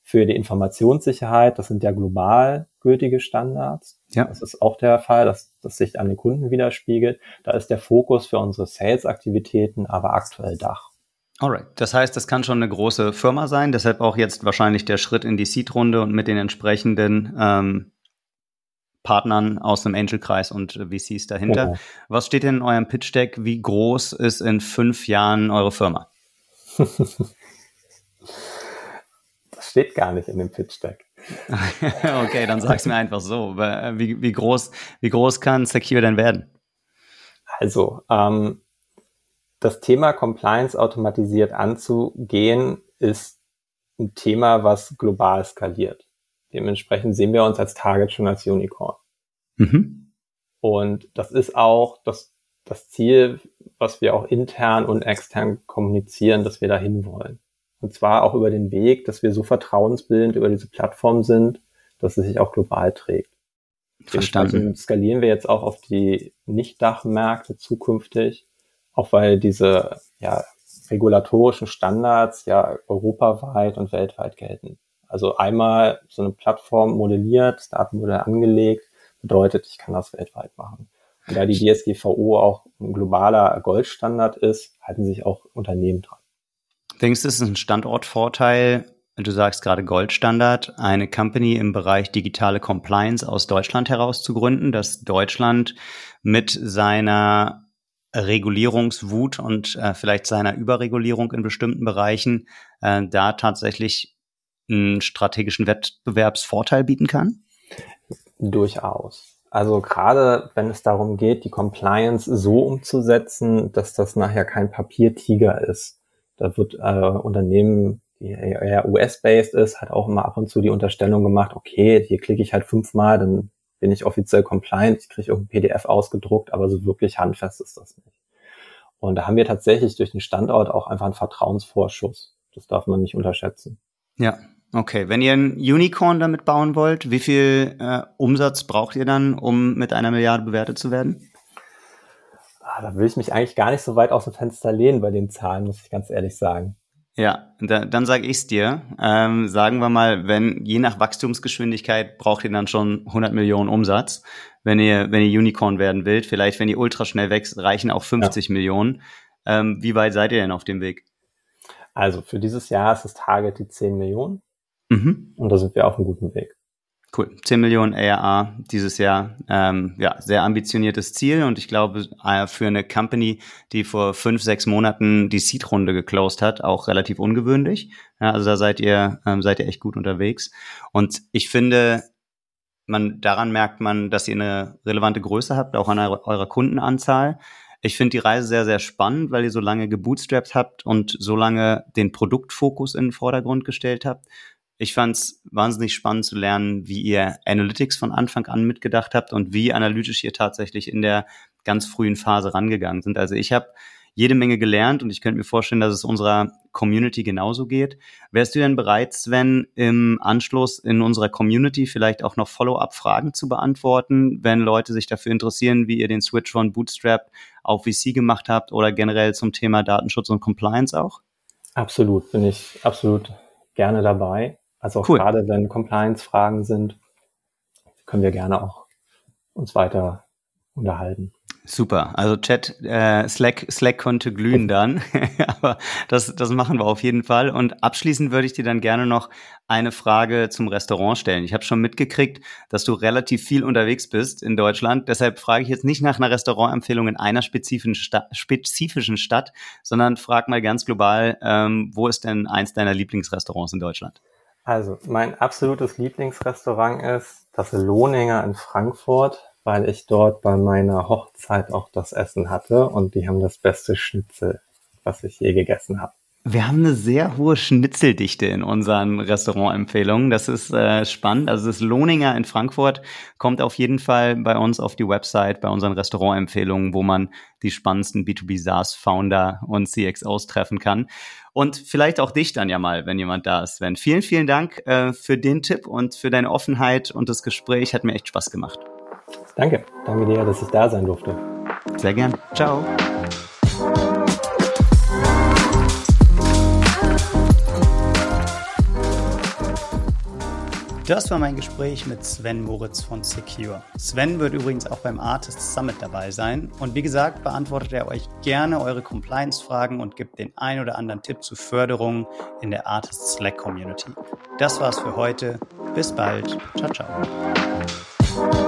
Für die Informationssicherheit, das sind ja global gültige Standards. Ja. Das ist auch der Fall, dass das sich an den Kunden widerspiegelt. Da ist der Fokus für unsere Sales-Aktivitäten aber aktuell Dach. Alright. Das heißt, das kann schon eine große Firma sein, deshalb auch jetzt wahrscheinlich der Schritt in die Seed-Runde und mit den entsprechenden ähm, Partnern aus dem Angel-Kreis und VCs dahinter. Okay. Was steht denn in eurem Pitch-Deck? Wie groß ist in fünf Jahren eure Firma? das steht gar nicht in dem Pitch-Deck. okay, dann sag's mir einfach so. Wie, wie, groß, wie groß kann Secure denn werden? Also, ähm, das Thema Compliance automatisiert anzugehen, ist ein Thema, was global skaliert. Dementsprechend sehen wir uns als Target schon als Unicorn. Mhm. Und das ist auch das, das Ziel, was wir auch intern und extern kommunizieren, dass wir dahin wollen. Und zwar auch über den Weg, dass wir so vertrauensbildend über diese Plattform sind, dass es sich auch global trägt. Verstanden. skalieren wir jetzt auch auf die Nicht-Dachmärkte zukünftig auch weil diese ja, regulatorischen Standards ja europaweit und weltweit gelten. Also einmal so eine Plattform modelliert, das Datenmodell angelegt, bedeutet, ich kann das weltweit machen. Und da die DSGVO auch ein globaler Goldstandard ist, halten sich auch Unternehmen dran. Denkst du, es ist ein Standortvorteil, du sagst gerade Goldstandard, eine Company im Bereich digitale Compliance aus Deutschland heraus zu gründen, dass Deutschland mit seiner Regulierungswut und äh, vielleicht seiner Überregulierung in bestimmten Bereichen äh, da tatsächlich einen strategischen Wettbewerbsvorteil bieten kann? Durchaus. Also gerade wenn es darum geht, die Compliance so umzusetzen, dass das nachher kein Papiertiger ist. Da wird äh, Unternehmen, die eher US-based ist, hat auch immer ab und zu die Unterstellung gemacht, okay, hier klicke ich halt fünfmal, dann bin ich offiziell compliant, ich kriege irgendein PDF ausgedruckt, aber so wirklich handfest ist das nicht. Und da haben wir tatsächlich durch den Standort auch einfach einen Vertrauensvorschuss. Das darf man nicht unterschätzen. Ja, okay. Wenn ihr ein Unicorn damit bauen wollt, wie viel äh, Umsatz braucht ihr dann, um mit einer Milliarde bewertet zu werden? Ah, da will ich mich eigentlich gar nicht so weit aus dem Fenster lehnen bei den Zahlen, muss ich ganz ehrlich sagen. Ja, da, dann sage ich's dir. Ähm, sagen wir mal, wenn je nach Wachstumsgeschwindigkeit braucht ihr dann schon 100 Millionen Umsatz. Wenn ihr wenn ihr Unicorn werden wollt, vielleicht wenn ihr ultra schnell wächst, reichen auch 50 ja. Millionen. Ähm, wie weit seid ihr denn auf dem Weg? Also für dieses Jahr ist das Target die 10 Millionen. Mhm. Und da sind wir auf einem guten Weg. Cool. 10 Millionen ARA dieses Jahr. Ähm, ja, sehr ambitioniertes Ziel und ich glaube, für eine Company, die vor fünf, sechs Monaten die Seed-Runde geclosed hat, auch relativ ungewöhnlich. Ja, also da seid ihr, ähm, seid ihr echt gut unterwegs. Und ich finde, man, daran merkt man, dass ihr eine relevante Größe habt, auch an eurer Kundenanzahl. Ich finde die Reise sehr, sehr spannend, weil ihr so lange gebootstrapped habt und so lange den Produktfokus in den Vordergrund gestellt habt. Ich fand es wahnsinnig spannend zu lernen, wie ihr Analytics von Anfang an mitgedacht habt und wie analytisch ihr tatsächlich in der ganz frühen Phase rangegangen sind. Also ich habe jede Menge gelernt und ich könnte mir vorstellen, dass es unserer Community genauso geht. Wärst du denn bereit, Sven, im Anschluss in unserer Community vielleicht auch noch Follow-up-Fragen zu beantworten, wenn Leute sich dafür interessieren, wie ihr den Switch von Bootstrap auf VC gemacht habt oder generell zum Thema Datenschutz und Compliance auch? Absolut, bin ich absolut gerne dabei. Also auch cool. gerade wenn Compliance-Fragen sind, können wir gerne auch uns weiter unterhalten. Super. Also Chat, äh, Slack, Slack konnte glühen dann. Aber das, das machen wir auf jeden Fall. Und abschließend würde ich dir dann gerne noch eine Frage zum Restaurant stellen. Ich habe schon mitgekriegt, dass du relativ viel unterwegs bist in Deutschland. Deshalb frage ich jetzt nicht nach einer Restaurantempfehlung in einer spezifischen, Sta spezifischen Stadt, sondern frag mal ganz global, ähm, wo ist denn eins deiner Lieblingsrestaurants in Deutschland? Also, mein absolutes Lieblingsrestaurant ist das Lohninger in Frankfurt, weil ich dort bei meiner Hochzeit auch das Essen hatte und die haben das beste Schnitzel, was ich je gegessen habe. Wir haben eine sehr hohe Schnitzeldichte in unseren Restaurantempfehlungen. Das ist äh, spannend. Also das Lohninger in Frankfurt kommt auf jeden Fall bei uns auf die Website, bei unseren Restaurantempfehlungen, wo man die spannendsten B2B SaaS Founder und CXOs treffen kann. Und vielleicht auch dich dann ja mal, wenn jemand da ist, Sven. Vielen, vielen Dank äh, für den Tipp und für deine Offenheit und das Gespräch. Hat mir echt Spaß gemacht. Danke. Danke dir, dass ich da sein durfte. Sehr gern. Ciao. Das war mein Gespräch mit Sven Moritz von Secure. Sven wird übrigens auch beim Artist Summit dabei sein. Und wie gesagt, beantwortet er euch gerne eure Compliance-Fragen und gibt den ein oder anderen Tipp zu Förderung in der Artist Slack Community. Das war's für heute. Bis bald. Ciao, ciao.